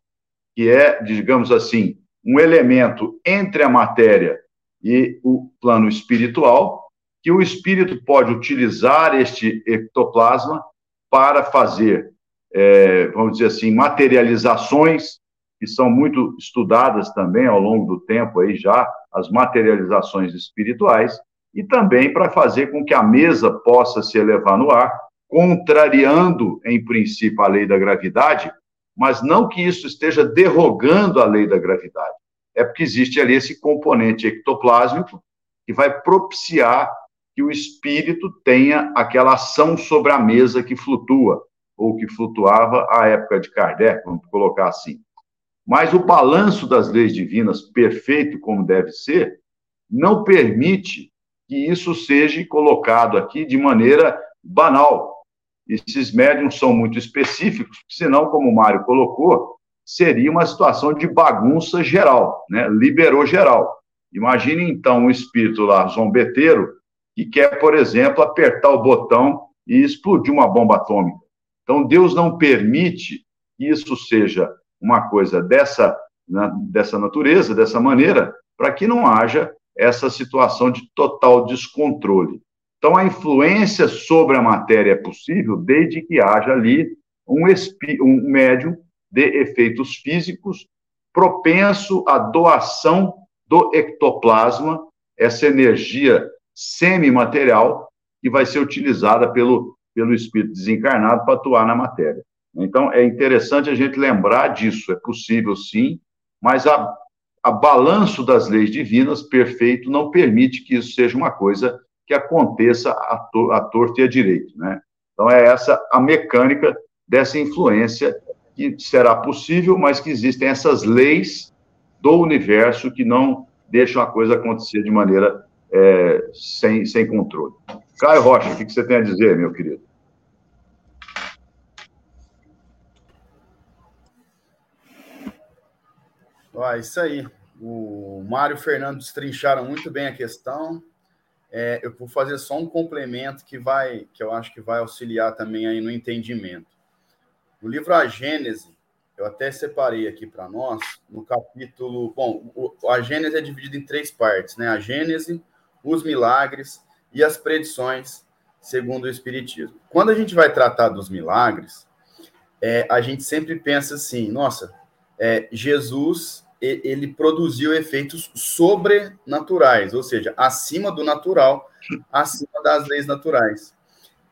que é, digamos assim, um elemento entre a matéria e o plano espiritual, que o espírito pode utilizar este ectoplasma para fazer, é, vamos dizer assim, materializações que são muito estudadas também ao longo do tempo aí já, as materializações espirituais, e também para fazer com que a mesa possa se elevar no ar, contrariando, em princípio, a lei da gravidade, mas não que isso esteja derrogando a lei da gravidade. É porque existe ali esse componente ectoplásmico que vai propiciar que o espírito tenha aquela ação sobre a mesa que flutua, ou que flutuava à época de Kardec, vamos colocar assim. Mas o balanço das leis divinas, perfeito como deve ser, não permite que isso seja colocado aqui de maneira banal, esses médiums são muito específicos, senão, como o Mário colocou, seria uma situação de bagunça geral, né? liberou geral. Imagine, então, um espírito lá, zombeteiro, que quer, por exemplo, apertar o botão e explodir uma bomba atômica. Então, Deus não permite que isso seja uma coisa dessa, né, dessa natureza, dessa maneira, para que não haja essa situação de total descontrole. Então, a influência sobre a matéria é possível desde que haja ali um, um médium de efeitos físicos propenso à doação do ectoplasma, essa energia semimaterial que vai ser utilizada pelo, pelo espírito desencarnado para atuar na matéria. Então, é interessante a gente lembrar disso. É possível, sim, mas a, a balanço das leis divinas, perfeito, não permite que isso seja uma coisa que aconteça a, to, a torto e a direito, né? Então, é essa a mecânica dessa influência que será possível, mas que existem essas leis do universo que não deixam a coisa acontecer de maneira é, sem, sem controle. Caio Rocha, o que você tem a dizer, meu querido? Ah, isso aí. O Mário e o Fernando destrincharam muito bem a questão. É, eu vou fazer só um complemento que vai, que eu acho que vai auxiliar também aí no entendimento. No livro A Gênese, eu até separei aqui para nós, no capítulo. Bom, o, a Gênese é dividida em três partes, né? A Gênese, os milagres e as predições, segundo o Espiritismo. Quando a gente vai tratar dos milagres, é, a gente sempre pensa assim: nossa, é, Jesus ele produziu efeitos sobrenaturais, ou seja, acima do natural, acima das leis naturais.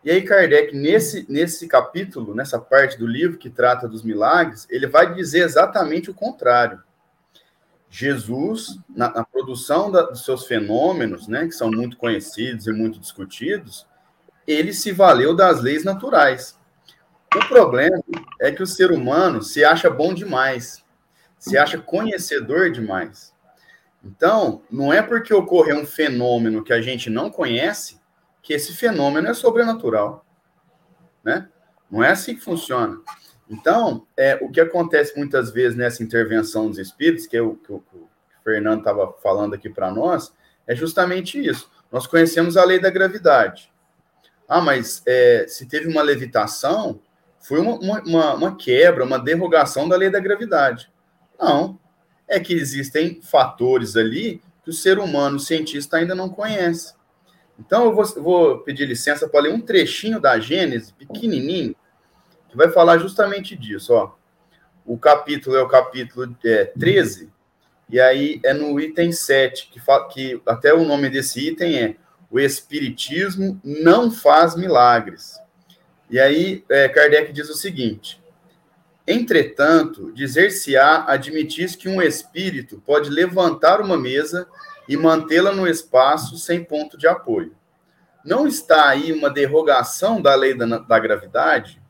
E aí, Kardec, nesse, nesse capítulo, nessa parte do livro que trata dos milagres, ele vai dizer exatamente o contrário. Jesus, na, na produção da, dos seus fenômenos, né, que são muito conhecidos e muito discutidos, ele se valeu das leis naturais. O problema é que o ser humano se acha bom demais se acha conhecedor demais. Então, não é porque ocorreu um fenômeno que a gente não conhece que esse fenômeno é sobrenatural, né? Não é assim que funciona. Então, é, o que acontece muitas vezes nessa intervenção dos espíritos, que, é o, que o, que o Fernando estava falando aqui para nós, é justamente isso. Nós conhecemos a lei da gravidade. Ah, mas é, se teve uma levitação, foi uma, uma, uma quebra, uma derrogação da lei da gravidade. Não. É que existem fatores ali que o ser humano, o cientista, ainda não conhece. Então, eu vou, vou pedir licença para ler um trechinho da Gênesis, pequenininho, que vai falar justamente disso. Ó. O capítulo é o capítulo é, 13, e aí é no item 7, que, que até o nome desse item é O Espiritismo não faz milagres. E aí, é, Kardec diz o seguinte: Entretanto, dizer-se-á admitir que um espírito pode levantar uma mesa e mantê-la no espaço sem ponto de apoio. Não está aí uma derrogação da lei da, da gravidade?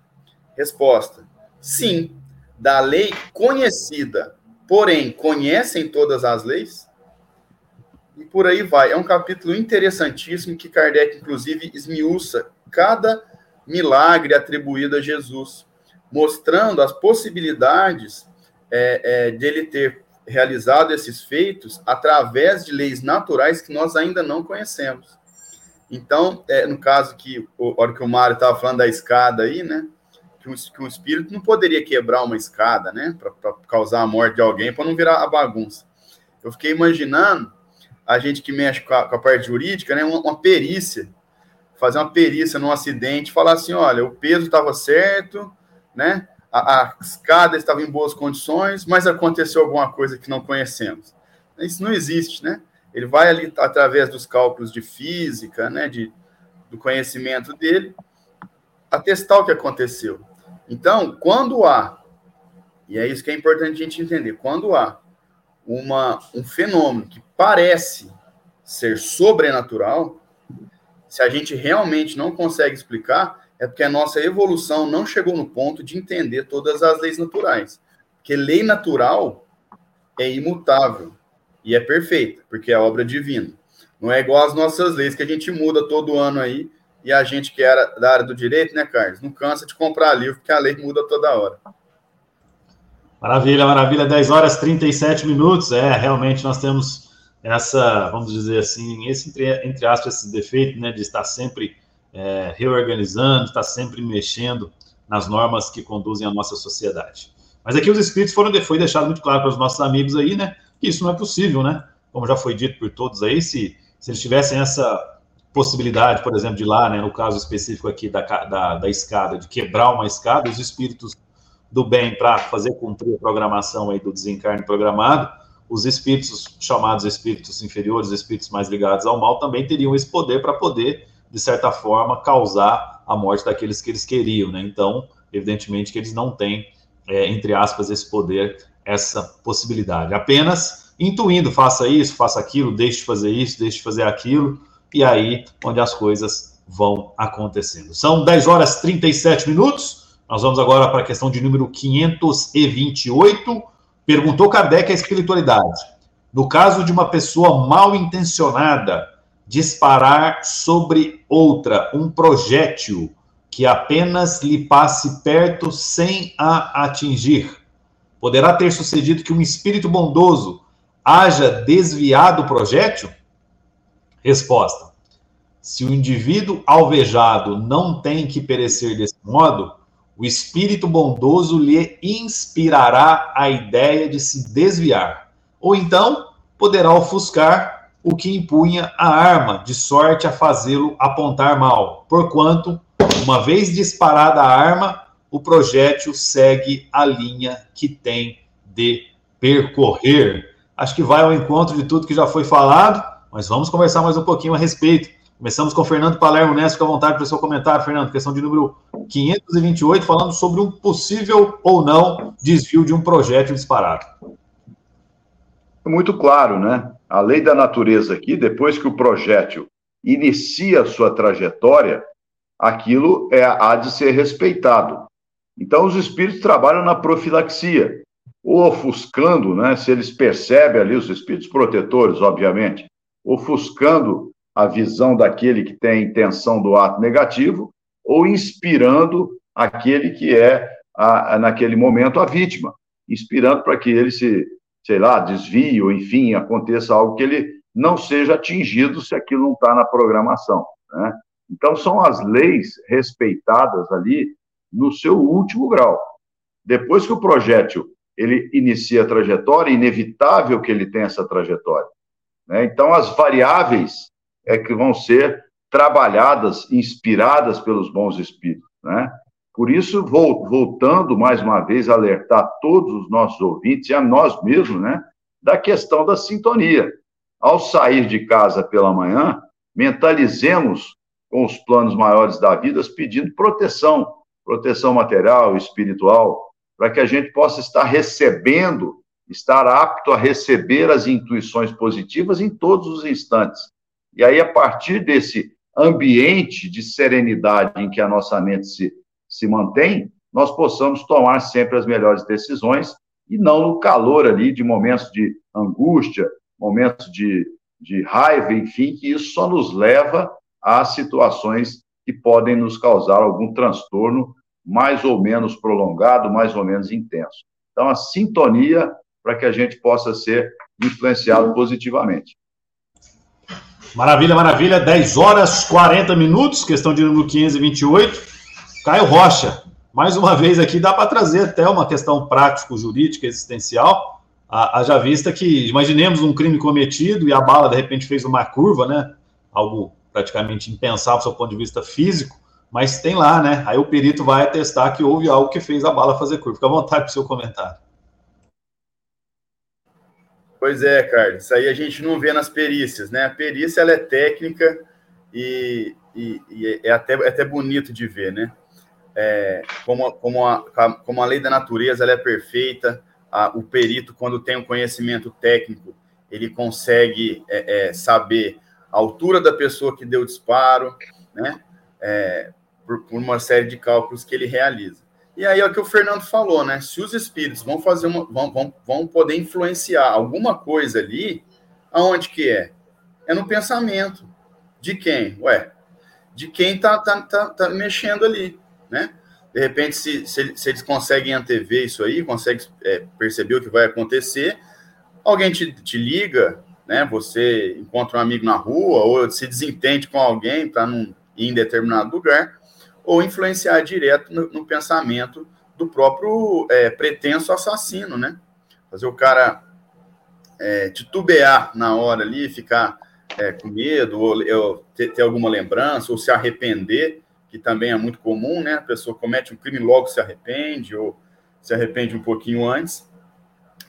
Resposta: Sim, da lei conhecida. Porém, conhecem todas as leis? E por aí vai. É um capítulo interessantíssimo que Kardec, inclusive, esmiuça cada milagre atribuído a Jesus, mostrando as possibilidades é, é, de ele ter realizado esses feitos através de leis naturais que nós ainda não conhecemos. Então, é, no caso que, a hora que o Mário estava falando da escada aí, né? Que um, que um espírito não poderia quebrar uma escada, né? Para causar a morte de alguém, para não virar a bagunça. Eu fiquei imaginando a gente que mexe com a, com a parte jurídica, né? Uma, uma, perícia, fazer uma perícia num acidente, falar assim: olha, o peso estava certo, né? A, a escada estava em boas condições, mas aconteceu alguma coisa que não conhecemos. Isso não existe, né? Ele vai ali através dos cálculos de física, né, de, do conhecimento dele, atestar o que aconteceu. Então, quando há, e é isso que é importante a gente entender, quando há uma, um fenômeno que parece ser sobrenatural, se a gente realmente não consegue explicar, é porque a nossa evolução não chegou no ponto de entender todas as leis naturais. Porque lei natural é imutável e é perfeita, porque é obra divina. Não é igual às nossas leis que a gente muda todo ano aí, e a gente que era da área do direito, né, Carlos? Não cansa de comprar livro, porque a lei muda toda hora. Maravilha, maravilha. 10 horas 37 minutos. É, realmente nós temos essa, vamos dizer assim, esse, entre, entre aspas, esse defeito, né, de estar sempre é, reorganizando, estar sempre mexendo nas normas que conduzem a nossa sociedade. Mas aqui os espíritos foram, foi deixado muito claro para os nossos amigos aí, né, que isso não é possível, né? Como já foi dito por todos aí, se, se eles tivessem essa possibilidade, por exemplo, de lá, né, no caso específico aqui da, da, da escada, de quebrar uma escada, os espíritos do bem para fazer cumprir a programação aí do desencarne programado, os espíritos chamados espíritos inferiores, espíritos mais ligados ao mal, também teriam esse poder para poder, de certa forma, causar a morte daqueles que eles queriam, né? Então, evidentemente que eles não têm, é, entre aspas, esse poder essa possibilidade. Apenas intuindo, faça isso, faça aquilo, deixe de fazer isso, deixe de fazer aquilo, e aí onde as coisas vão acontecendo. São 10 horas 37 minutos. Nós vamos agora para a questão de número 528. Perguntou Kardec a espiritualidade. No caso de uma pessoa mal intencionada disparar sobre outra um projétil que apenas lhe passe perto sem a atingir, Poderá ter sucedido que um espírito bondoso haja desviado o projétil? Resposta: Se o indivíduo alvejado não tem que perecer desse modo, o espírito bondoso lhe inspirará a ideia de se desviar, ou então poderá ofuscar o que impunha a arma, de sorte a fazê-lo apontar mal, porquanto, uma vez disparada a arma, o projétil segue a linha que tem de percorrer. Acho que vai ao encontro de tudo que já foi falado, mas vamos conversar mais um pouquinho a respeito. Começamos com Fernando Palermo Neto, fica à vontade para o seu comentário, Fernando. Questão de número 528, falando sobre um possível ou não desvio de um projétil disparado. Muito claro, né? A lei da natureza aqui, depois que o projétil inicia a sua trajetória, aquilo é, há de ser respeitado. Então, os espíritos trabalham na profilaxia, ou ofuscando, né, se eles percebem ali, os espíritos protetores, obviamente, ofuscando a visão daquele que tem a intenção do ato negativo, ou inspirando aquele que é, a, a, naquele momento, a vítima, inspirando para que ele se, sei lá, desvie, ou enfim, aconteça algo que ele não seja atingido se aquilo não está na programação. Né? Então, são as leis respeitadas ali no seu último grau. Depois que o projétil ele inicia a trajetória, é inevitável que ele tenha essa trajetória. Né? Então, as variáveis é que vão ser trabalhadas, inspiradas pelos bons espíritos. Né? Por isso, voltando mais uma vez a alertar todos os nossos ouvintes e a nós mesmos, né, da questão da sintonia. Ao sair de casa pela manhã, mentalizemos com os planos maiores da vida, pedindo proteção, proteção material, espiritual, para que a gente possa estar recebendo, estar apto a receber as intuições positivas em todos os instantes. E aí, a partir desse ambiente de serenidade em que a nossa mente se, se mantém, nós possamos tomar sempre as melhores decisões e não no calor ali de momentos de angústia, momentos de, de raiva, enfim, que isso só nos leva a situações que podem nos causar algum transtorno mais ou menos prolongado, mais ou menos intenso. Então, a sintonia para que a gente possa ser influenciado positivamente. Maravilha, maravilha. 10 horas 40 minutos, questão de número 528. Caio Rocha, mais uma vez aqui dá para trazer até uma questão prático-jurídica existencial. Haja vista que, imaginemos um crime cometido e a bala de repente fez uma curva, né? Algo praticamente impensável do seu ponto de vista físico, mas tem lá, né? Aí o perito vai atestar que houve algo que fez a bala fazer curva. Fica à vontade para o seu comentário. Pois é, Carlos. Isso aí a gente não vê nas perícias, né? A perícia ela é técnica e, e, e é, até, é até bonito de ver, né? É, como, como, a, como a lei da natureza ela é perfeita, a, o perito, quando tem um conhecimento técnico, ele consegue é, é, saber a altura da pessoa que deu o disparo, né? É, por, por, uma série de cálculos que ele realiza. E aí é o que o Fernando falou, né? Se os espíritos vão fazer uma, vão, vão, vão poder influenciar alguma coisa ali, aonde que é? É no pensamento. De quem? Ué, de quem tá, tá, tá, tá mexendo ali, né? De repente, se, se, se eles conseguem antever isso aí, conseguem é, perceber o que vai acontecer, alguém te, te liga, né? Você encontra um amigo na rua ou se desentende com alguém para não ir em determinado lugar, ou influenciar direto no, no pensamento do próprio é, pretenso assassino, né? Fazer o cara é, titubear na hora ali, ficar é, com medo, ou, ou ter, ter, alguma lembrança, ou se arrepender, que também é muito comum, né? A pessoa comete um crime logo se arrepende, ou se arrepende um pouquinho antes.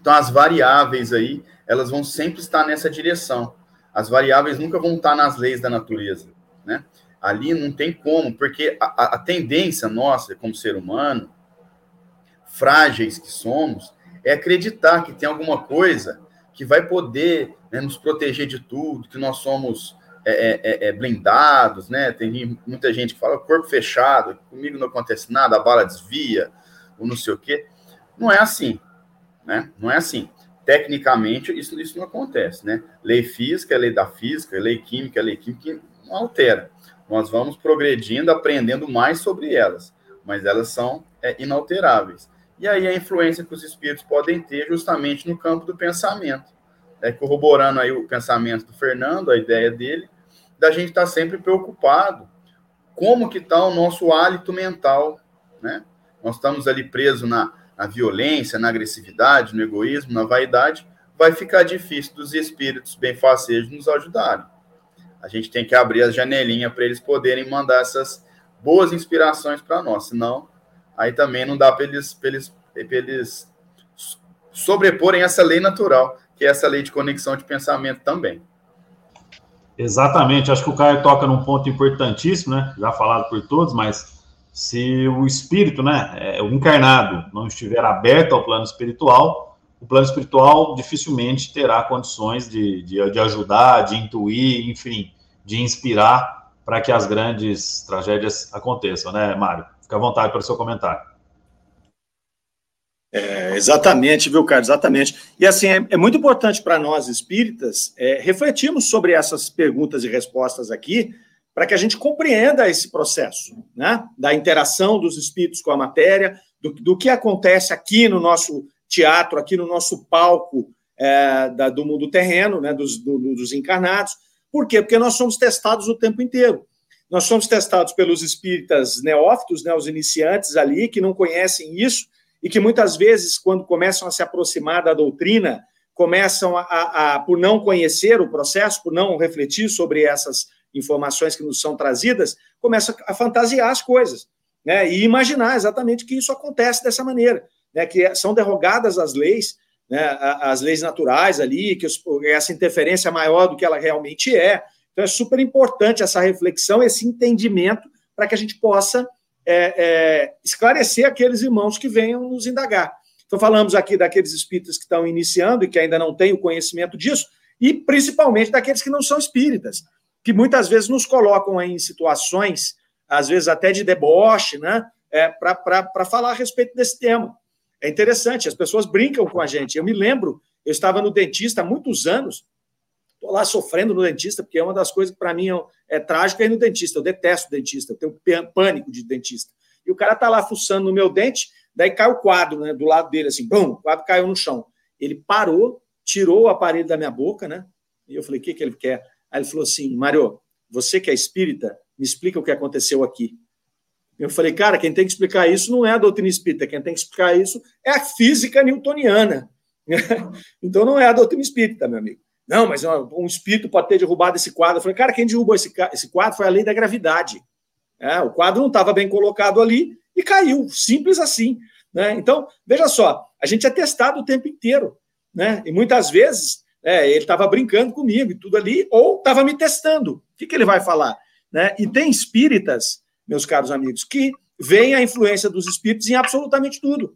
Então, as variáveis aí, elas vão sempre estar nessa direção. As variáveis nunca vão estar nas leis da natureza, né? Ali não tem como, porque a, a tendência nossa, como ser humano, frágeis que somos, é acreditar que tem alguma coisa que vai poder né, nos proteger de tudo, que nós somos é, é, é, é blindados, né? Tem muita gente que fala corpo fechado, comigo não acontece nada, a bala desvia, ou não sei o quê. Não é assim, né? Não é assim. Tecnicamente, isso, isso não acontece, né? Lei física é lei da física, lei química é lei química, não altera nós vamos progredindo, aprendendo mais sobre elas, mas elas são é, inalteráveis. E aí a influência que os espíritos podem ter justamente no campo do pensamento, é, corroborando aí o pensamento do Fernando, a ideia dele, da gente estar tá sempre preocupado como que está o nosso hálito mental, né? Nós estamos ali presos na, na violência, na agressividade, no egoísmo, na vaidade, vai ficar difícil dos espíritos benfacejos nos ajudarem a gente tem que abrir as janelinhas para eles poderem mandar essas boas inspirações para nós, senão aí também não dá para eles, eles, eles sobreporem essa lei natural, que é essa lei de conexão de pensamento também. Exatamente, acho que o Caio toca num ponto importantíssimo, né? Já falado por todos, mas se o espírito, né, é, o encarnado, não estiver aberto ao plano espiritual, o plano espiritual dificilmente terá condições de, de, de ajudar, de intuir, enfim, de inspirar para que as grandes tragédias aconteçam, né, Mário? Fica à vontade para o seu comentário. É, exatamente, viu, Carlos? Exatamente. E assim, é, é muito importante para nós espíritas é, refletirmos sobre essas perguntas e respostas aqui, para que a gente compreenda esse processo, né? Da interação dos espíritos com a matéria, do, do que acontece aqui no nosso teatro aqui no nosso palco é, da, do mundo terreno, né, dos, do, dos encarnados. Por quê? Porque nós somos testados o tempo inteiro. Nós somos testados pelos espíritas neófitos, né, os iniciantes ali, que não conhecem isso e que muitas vezes, quando começam a se aproximar da doutrina, começam a, a, a por não conhecer o processo, por não refletir sobre essas informações que nos são trazidas, começam a fantasiar as coisas, né, e imaginar exatamente que isso acontece dessa maneira né, que são derrogadas as leis, né, as leis naturais ali, que essa interferência é maior do que ela realmente é. Então é super importante essa reflexão, esse entendimento, para que a gente possa é, é, esclarecer aqueles irmãos que venham nos indagar. Então falamos aqui daqueles espíritas que estão iniciando e que ainda não têm o conhecimento disso, e principalmente daqueles que não são espíritas, que muitas vezes nos colocam em situações, às vezes até de deboche, né? é, para falar a respeito desse tema. É interessante, as pessoas brincam com a gente. Eu me lembro, eu estava no dentista há muitos anos, estou lá sofrendo no dentista, porque é uma das coisas que para mim é, é trágica é ir no dentista. Eu detesto dentista, eu tenho pânico de dentista. E o cara está lá fuçando no meu dente, daí cai o quadro né, do lado dele, assim, bum, o quadro caiu no chão. Ele parou, tirou o aparelho da minha boca, né? E eu falei, o que, que ele quer? Aí ele falou assim, Mário, você que é espírita, me explica o que aconteceu aqui. Eu falei, cara, quem tem que explicar isso não é a doutrina espírita, quem tem que explicar isso é a física newtoniana. então não é a doutrina espírita, meu amigo. Não, mas um espírito pode ter derrubado esse quadro. Eu falei, cara, quem derrubou esse, esse quadro foi a lei da gravidade. É, o quadro não estava bem colocado ali e caiu, simples assim. Né? Então, veja só, a gente é testado o tempo inteiro. Né? E muitas vezes é, ele estava brincando comigo e tudo ali, ou estava me testando. O que, que ele vai falar? Né? E tem espíritas, meus caros amigos, que veem a influência dos espíritos em absolutamente tudo.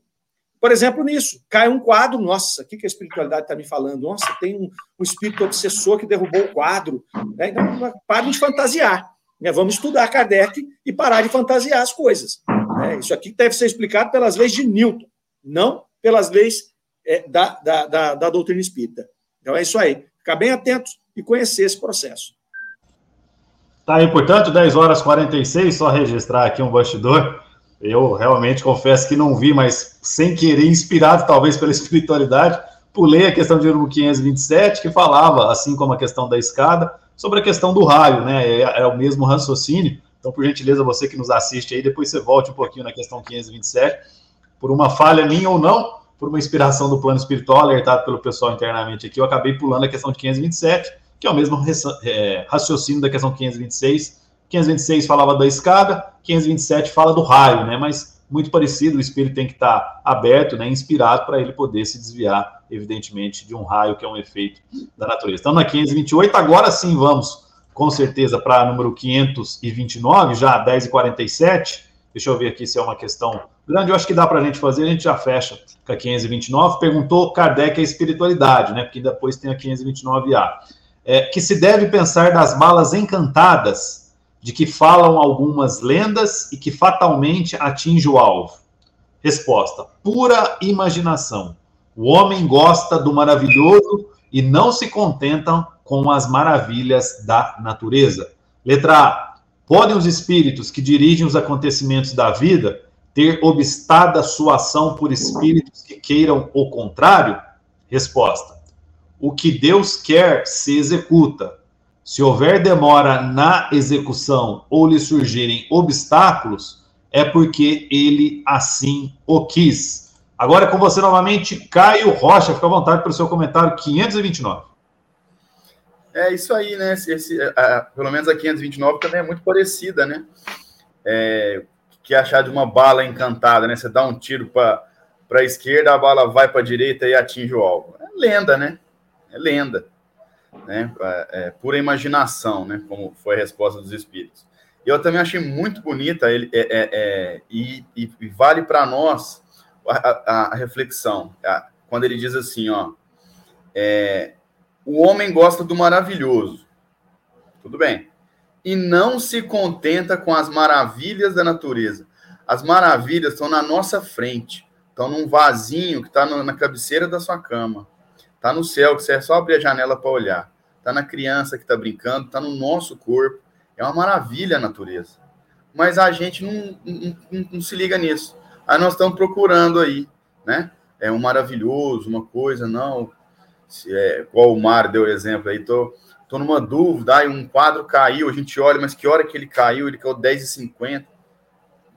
Por exemplo, nisso, cai um quadro, nossa, o que, que a espiritualidade está me falando? Nossa, tem um, um, espírito obsessor que derrubou o quadro. Né? Então, parem de fantasiar. Né? Vamos estudar Kardec e parar de fantasiar as coisas. Né? Isso aqui deve ser explicado pelas leis de Newton, não pelas leis é, da, da, da, da doutrina espírita. Então é isso aí. Ficar bem atentos e conhecer esse processo. Tá aí, portanto, 10 horas 46, só registrar aqui um bastidor. Eu realmente confesso que não vi, mas sem querer, inspirado talvez pela espiritualidade, pulei a questão de número 527, que falava, assim como a questão da escada, sobre a questão do raio, né? É, é, o mesmo raciocínio. Então, por gentileza, você que nos assiste aí, depois você volte um pouquinho na questão 527, por uma falha minha ou não, por uma inspiração do plano espiritual, alertado pelo pessoal internamente aqui, eu acabei pulando a questão de 527, que é o mesmo é, raciocínio da questão 526. 526 falava da escada, 527 fala do raio, né? Mas muito parecido, o espírito tem que estar aberto, né, inspirado para ele poder se desviar, evidentemente, de um raio que é um efeito da natureza. Estamos na 528, agora sim vamos, com certeza, para número 529, já 10h47. Deixa eu ver aqui se é uma questão grande, eu acho que dá para a gente fazer, a gente já fecha com a 529. Perguntou Kardec a espiritualidade, né? Porque depois tem a 529A. É, que se deve pensar das balas encantadas, de que falam algumas lendas e que fatalmente atinge o alvo? Resposta: pura imaginação. O homem gosta do maravilhoso e não se contenta com as maravilhas da natureza. Letra A. Podem os espíritos que dirigem os acontecimentos da vida ter obstada sua ação por espíritos que queiram o contrário? Resposta: O que Deus quer se executa. Se houver demora na execução ou lhe surgirem obstáculos, é porque ele assim o quis. Agora é com você novamente, Caio Rocha. Fica à vontade para o seu comentário 529. É isso aí, né? Esse, a, pelo menos a 529 também é muito parecida, né? É, que achar de uma bala encantada, né? Você dá um tiro para a esquerda, a bala vai para a direita e atinge o alvo. É lenda, né? É lenda. Né? É, pura imaginação, né? Como foi a resposta dos espíritos. Eu também achei muito bonita ele, é, é, é e, e, vale para nós a, a, a reflexão. A, quando ele diz assim, ó, é, o homem gosta do maravilhoso. Tudo bem. E não se contenta com as maravilhas da natureza. As maravilhas estão na nossa frente. Estão num vasinho que está na cabeceira da sua cama. Está no céu, que você é só abrir a janela para olhar. Está na criança que está brincando, está no nosso corpo. É uma maravilha a natureza. Mas a gente não, não, não, não se liga nisso. Aí nós estamos procurando aí, né? É um maravilhoso, uma coisa, não se é, qual o Mar deu exemplo aí, tô, tô numa dúvida, aí um quadro caiu, a gente olha, mas que hora que ele caiu? Ele caiu 10h50.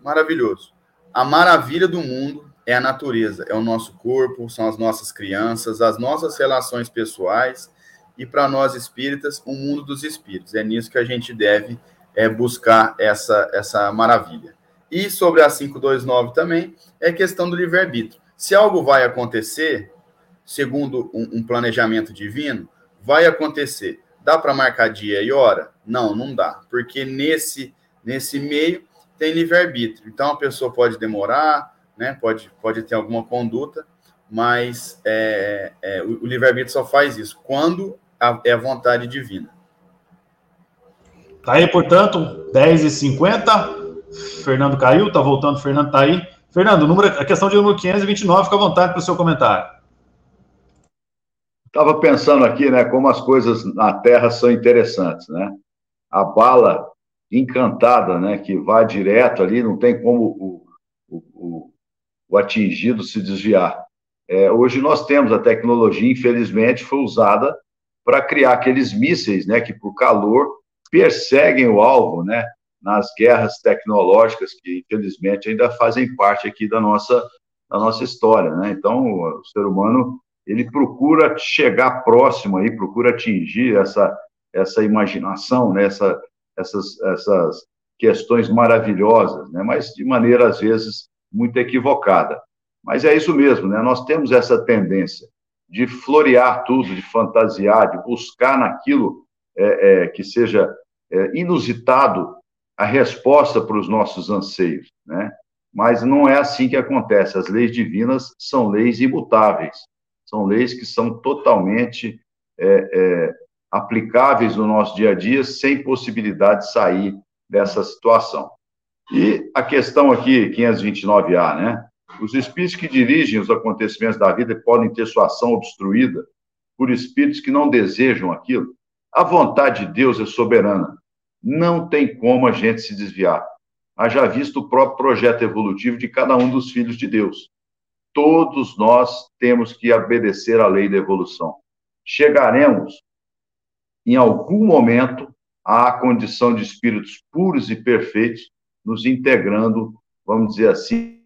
Maravilhoso. A maravilha do mundo é a natureza, é o nosso corpo, são as nossas crianças, as nossas relações pessoais e para nós espíritas, o mundo dos espíritos. É nisso que a gente deve é, buscar essa, essa maravilha. E sobre a 529 também, é questão do livre-arbítrio. Se algo vai acontecer, segundo um, um planejamento divino, vai acontecer. Dá para marcar dia e hora? Não, não dá, porque nesse nesse meio tem livre-arbítrio. Então a pessoa pode demorar, né? Pode, pode ter alguma conduta, mas é, é, o, o livre-arbítrio só faz isso quando a, é a vontade divina. Tá aí, portanto, 10h50. Fernando caiu, tá voltando, Fernando tá aí. Fernando, número, a questão de número 529, fica à vontade para o seu comentário. Estava pensando aqui, né, como as coisas na Terra são interessantes, né? A bala encantada, né, que vai direto ali, não tem como o, o, o, o atingido se desviar. É, hoje nós temos a tecnologia, infelizmente, foi usada para criar aqueles mísseis, né, que por calor perseguem o alvo, né, nas guerras tecnológicas que infelizmente ainda fazem parte aqui da nossa da nossa história, né? Então o ser humano ele procura chegar próximo aí, procura atingir essa essa imaginação, né? Essa, essas essas questões maravilhosas, né? Mas de maneira às vezes muito equivocada. Mas é isso mesmo, né? Nós temos essa tendência de florear tudo, de fantasiar, de buscar naquilo é, é, que seja é, inusitado a resposta para os nossos anseios, né? Mas não é assim que acontece. As leis divinas são leis imutáveis, são leis que são totalmente é, é, aplicáveis no nosso dia a dia, sem possibilidade de sair dessa situação. E a questão aqui, 529A, né? Os espíritos que dirigem os acontecimentos da vida podem ter sua ação obstruída por espíritos que não desejam aquilo. A vontade de Deus é soberana. Não tem como a gente se desviar. Haja visto o próprio projeto evolutivo de cada um dos filhos de Deus. Todos nós temos que obedecer à lei da evolução. Chegaremos, em algum momento, à condição de espíritos puros e perfeitos, nos integrando, vamos dizer assim,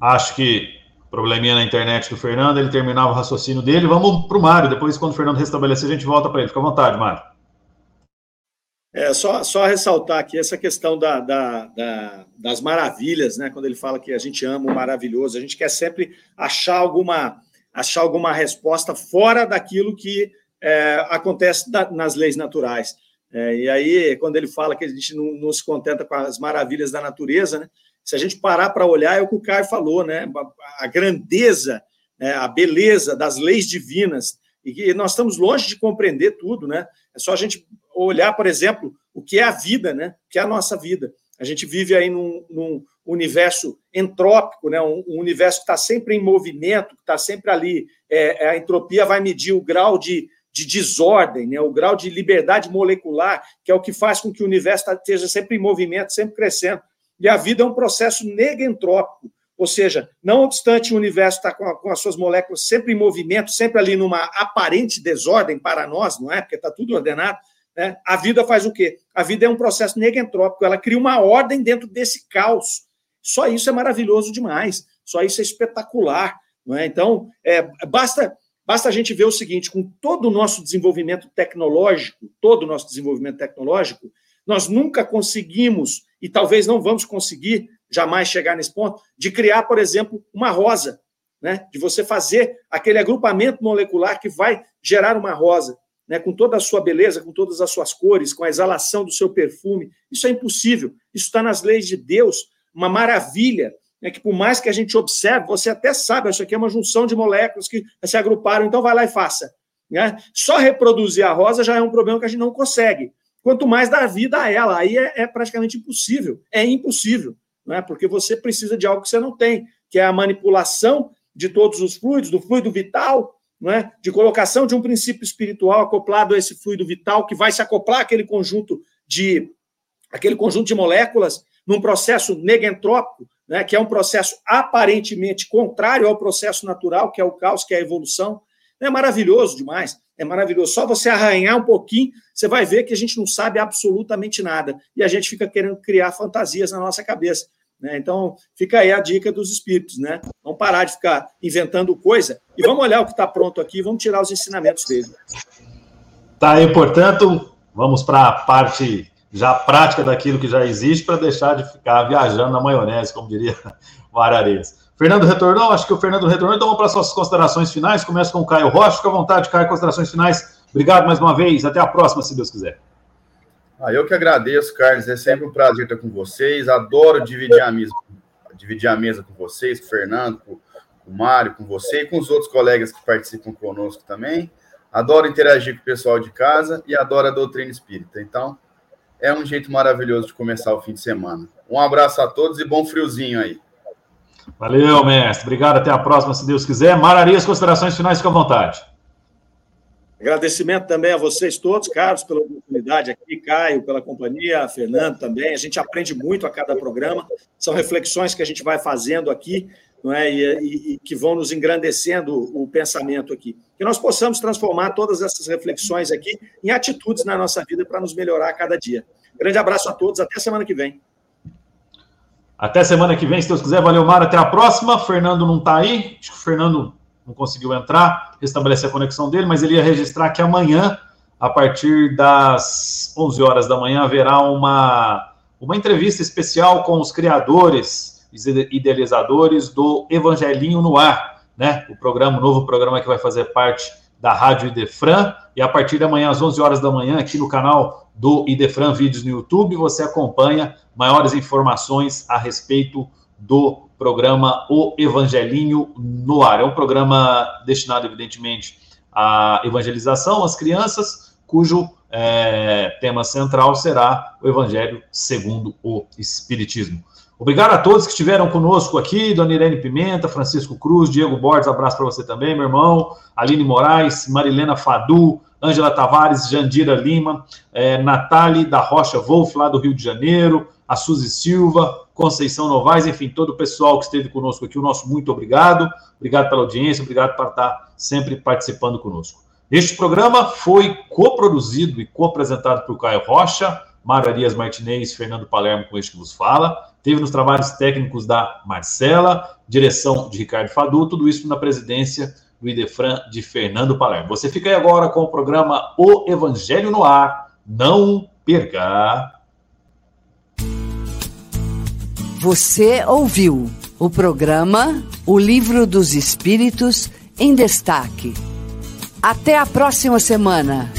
Acho que probleminha na internet do Fernando, ele terminava o raciocínio dele. Vamos para o Mário, depois, quando o Fernando restabelecer, a gente volta para ele. Fica à vontade, Mário. É, só, só ressaltar aqui essa questão da, da, da, das maravilhas, né? Quando ele fala que a gente ama o maravilhoso, a gente quer sempre achar alguma, achar alguma resposta fora daquilo que é, acontece da, nas leis naturais. É, e aí, quando ele fala que a gente não, não se contenta com as maravilhas da natureza, né? Se a gente parar para olhar, é o que o Caio falou, né? A grandeza, né? a beleza das leis divinas. E nós estamos longe de compreender tudo, né? É só a gente olhar, por exemplo, o que é a vida, né? O que é a nossa vida. A gente vive aí num, num universo entrópico, né? um, um universo que está sempre em movimento, que está sempre ali. É, a entropia vai medir o grau de, de desordem, né? o grau de liberdade molecular, que é o que faz com que o universo esteja sempre em movimento, sempre crescendo. E a vida é um processo negentrópico, ou seja, não obstante o universo estar com, com, as suas moléculas sempre em movimento, sempre ali numa aparente desordem para nós, não é? Porque está tudo ordenado. Né? A vida faz o quê? A vida é um processo negentrópico, ela cria uma ordem dentro desse caos. Só isso é maravilhoso demais, só isso é espetacular. Não é? Então, é, basta, basta a gente ver o seguinte: com todo o nosso desenvolvimento tecnológico, todo o nosso desenvolvimento tecnológico, nós nunca conseguimos e talvez não vamos conseguir jamais chegar nesse ponto, de criar, por exemplo, uma rosa, né? de você fazer aquele agrupamento molecular que vai gerar uma rosa, né? com toda a sua beleza, com todas as suas cores, com a exalação do seu perfume. Isso é impossível. Isso está nas leis de Deus, uma maravilha, né? que por mais que a gente observe, você até sabe, isso aqui é uma junção de moléculas que se agruparam, então vai lá e faça. Né? Só reproduzir a rosa já é um problema que a gente não consegue quanto mais dar vida a ela. Aí é, é praticamente impossível. É impossível, não é? porque você precisa de algo que você não tem, que é a manipulação de todos os fluidos, do fluido vital, não é? de colocação de um princípio espiritual acoplado a esse fluido vital, que vai se acoplar àquele conjunto de, aquele conjunto de moléculas num processo negentrópico, né? que é um processo aparentemente contrário ao processo natural, que é o caos, que é a evolução. É maravilhoso demais é maravilhoso. Só você arranhar um pouquinho, você vai ver que a gente não sabe absolutamente nada. E a gente fica querendo criar fantasias na nossa cabeça. Né? Então, fica aí a dica dos espíritos, né? Vamos parar de ficar inventando coisa e vamos olhar o que está pronto aqui, vamos tirar os ensinamentos dele. Tá aí, portanto, vamos para a parte já prática daquilo que já existe para deixar de ficar viajando na maionese, como diria o Arares. Fernando retornou, acho que o Fernando retornou, então vamos para suas considerações finais. Começa com o Caio Rocha, fica à vontade, Caio, considerações finais. Obrigado mais uma vez, até a próxima, se Deus quiser. Ah, eu que agradeço, Carlos, é sempre um prazer estar com vocês, adoro dividir a mesa, dividir a mesa com vocês, com o Fernando, com, com o Mário, com você e com os outros colegas que participam conosco também. adoro interagir com o pessoal de casa e adoro a doutrina espírita. Então, é um jeito maravilhoso de começar o fim de semana. Um abraço a todos e bom friozinho aí. Valeu, mestre. Obrigado. Até a próxima, se Deus quiser. Mararia, as considerações finais, fica à vontade. Agradecimento também a vocês todos, Carlos, pela oportunidade aqui, Caio, pela companhia, Fernando também. A gente aprende muito a cada programa. São reflexões que a gente vai fazendo aqui não é? E, e, e, que vão nos engrandecendo o pensamento aqui. Que nós possamos transformar todas essas reflexões aqui em atitudes na nossa vida para nos melhorar a cada dia. Grande abraço a todos, até semana que vem. Até semana que vem, se Deus quiser. Valeu, Mara. Até a próxima. Fernando não está aí. Acho que o Fernando não conseguiu entrar, restabelecer a conexão dele, mas ele ia registrar que amanhã, a partir das 11 horas da manhã, haverá uma, uma entrevista especial com os criadores, idealizadores do Evangelinho no Ar, né? O programa, o novo programa que vai fazer parte da Rádio Idefran, e a partir de amanhã, às 11 horas da manhã, aqui no canal do Idefran Vídeos no YouTube, você acompanha maiores informações a respeito do programa O Evangelinho no Ar. É um programa destinado, evidentemente, à evangelização, às crianças, cujo é, tema central será o Evangelho segundo o Espiritismo. Obrigado a todos que estiveram conosco aqui, Dona Irene Pimenta, Francisco Cruz, Diego Borges, abraço para você também, meu irmão, Aline Moraes, Marilena Fadu, Ângela Tavares, Jandira Lima, é, da Rocha Wolf, lá do Rio de Janeiro, a Suzy Silva, Conceição Novaes, enfim, todo o pessoal que esteve conosco aqui, o nosso muito obrigado. Obrigado pela audiência, obrigado por estar sempre participando conosco. Este programa foi coproduzido e co-apresentado por Caio Rocha, Mário Arias Martinez, Fernando Palermo, com este que vos fala. Teve nos trabalhos técnicos da Marcela, direção de Ricardo Fadu, tudo isso na presidência do Idefran de Fernando Palermo. Você fica aí agora com o programa O Evangelho no Ar. Não perca! Você ouviu o programa O Livro dos Espíritos em Destaque. Até a próxima semana.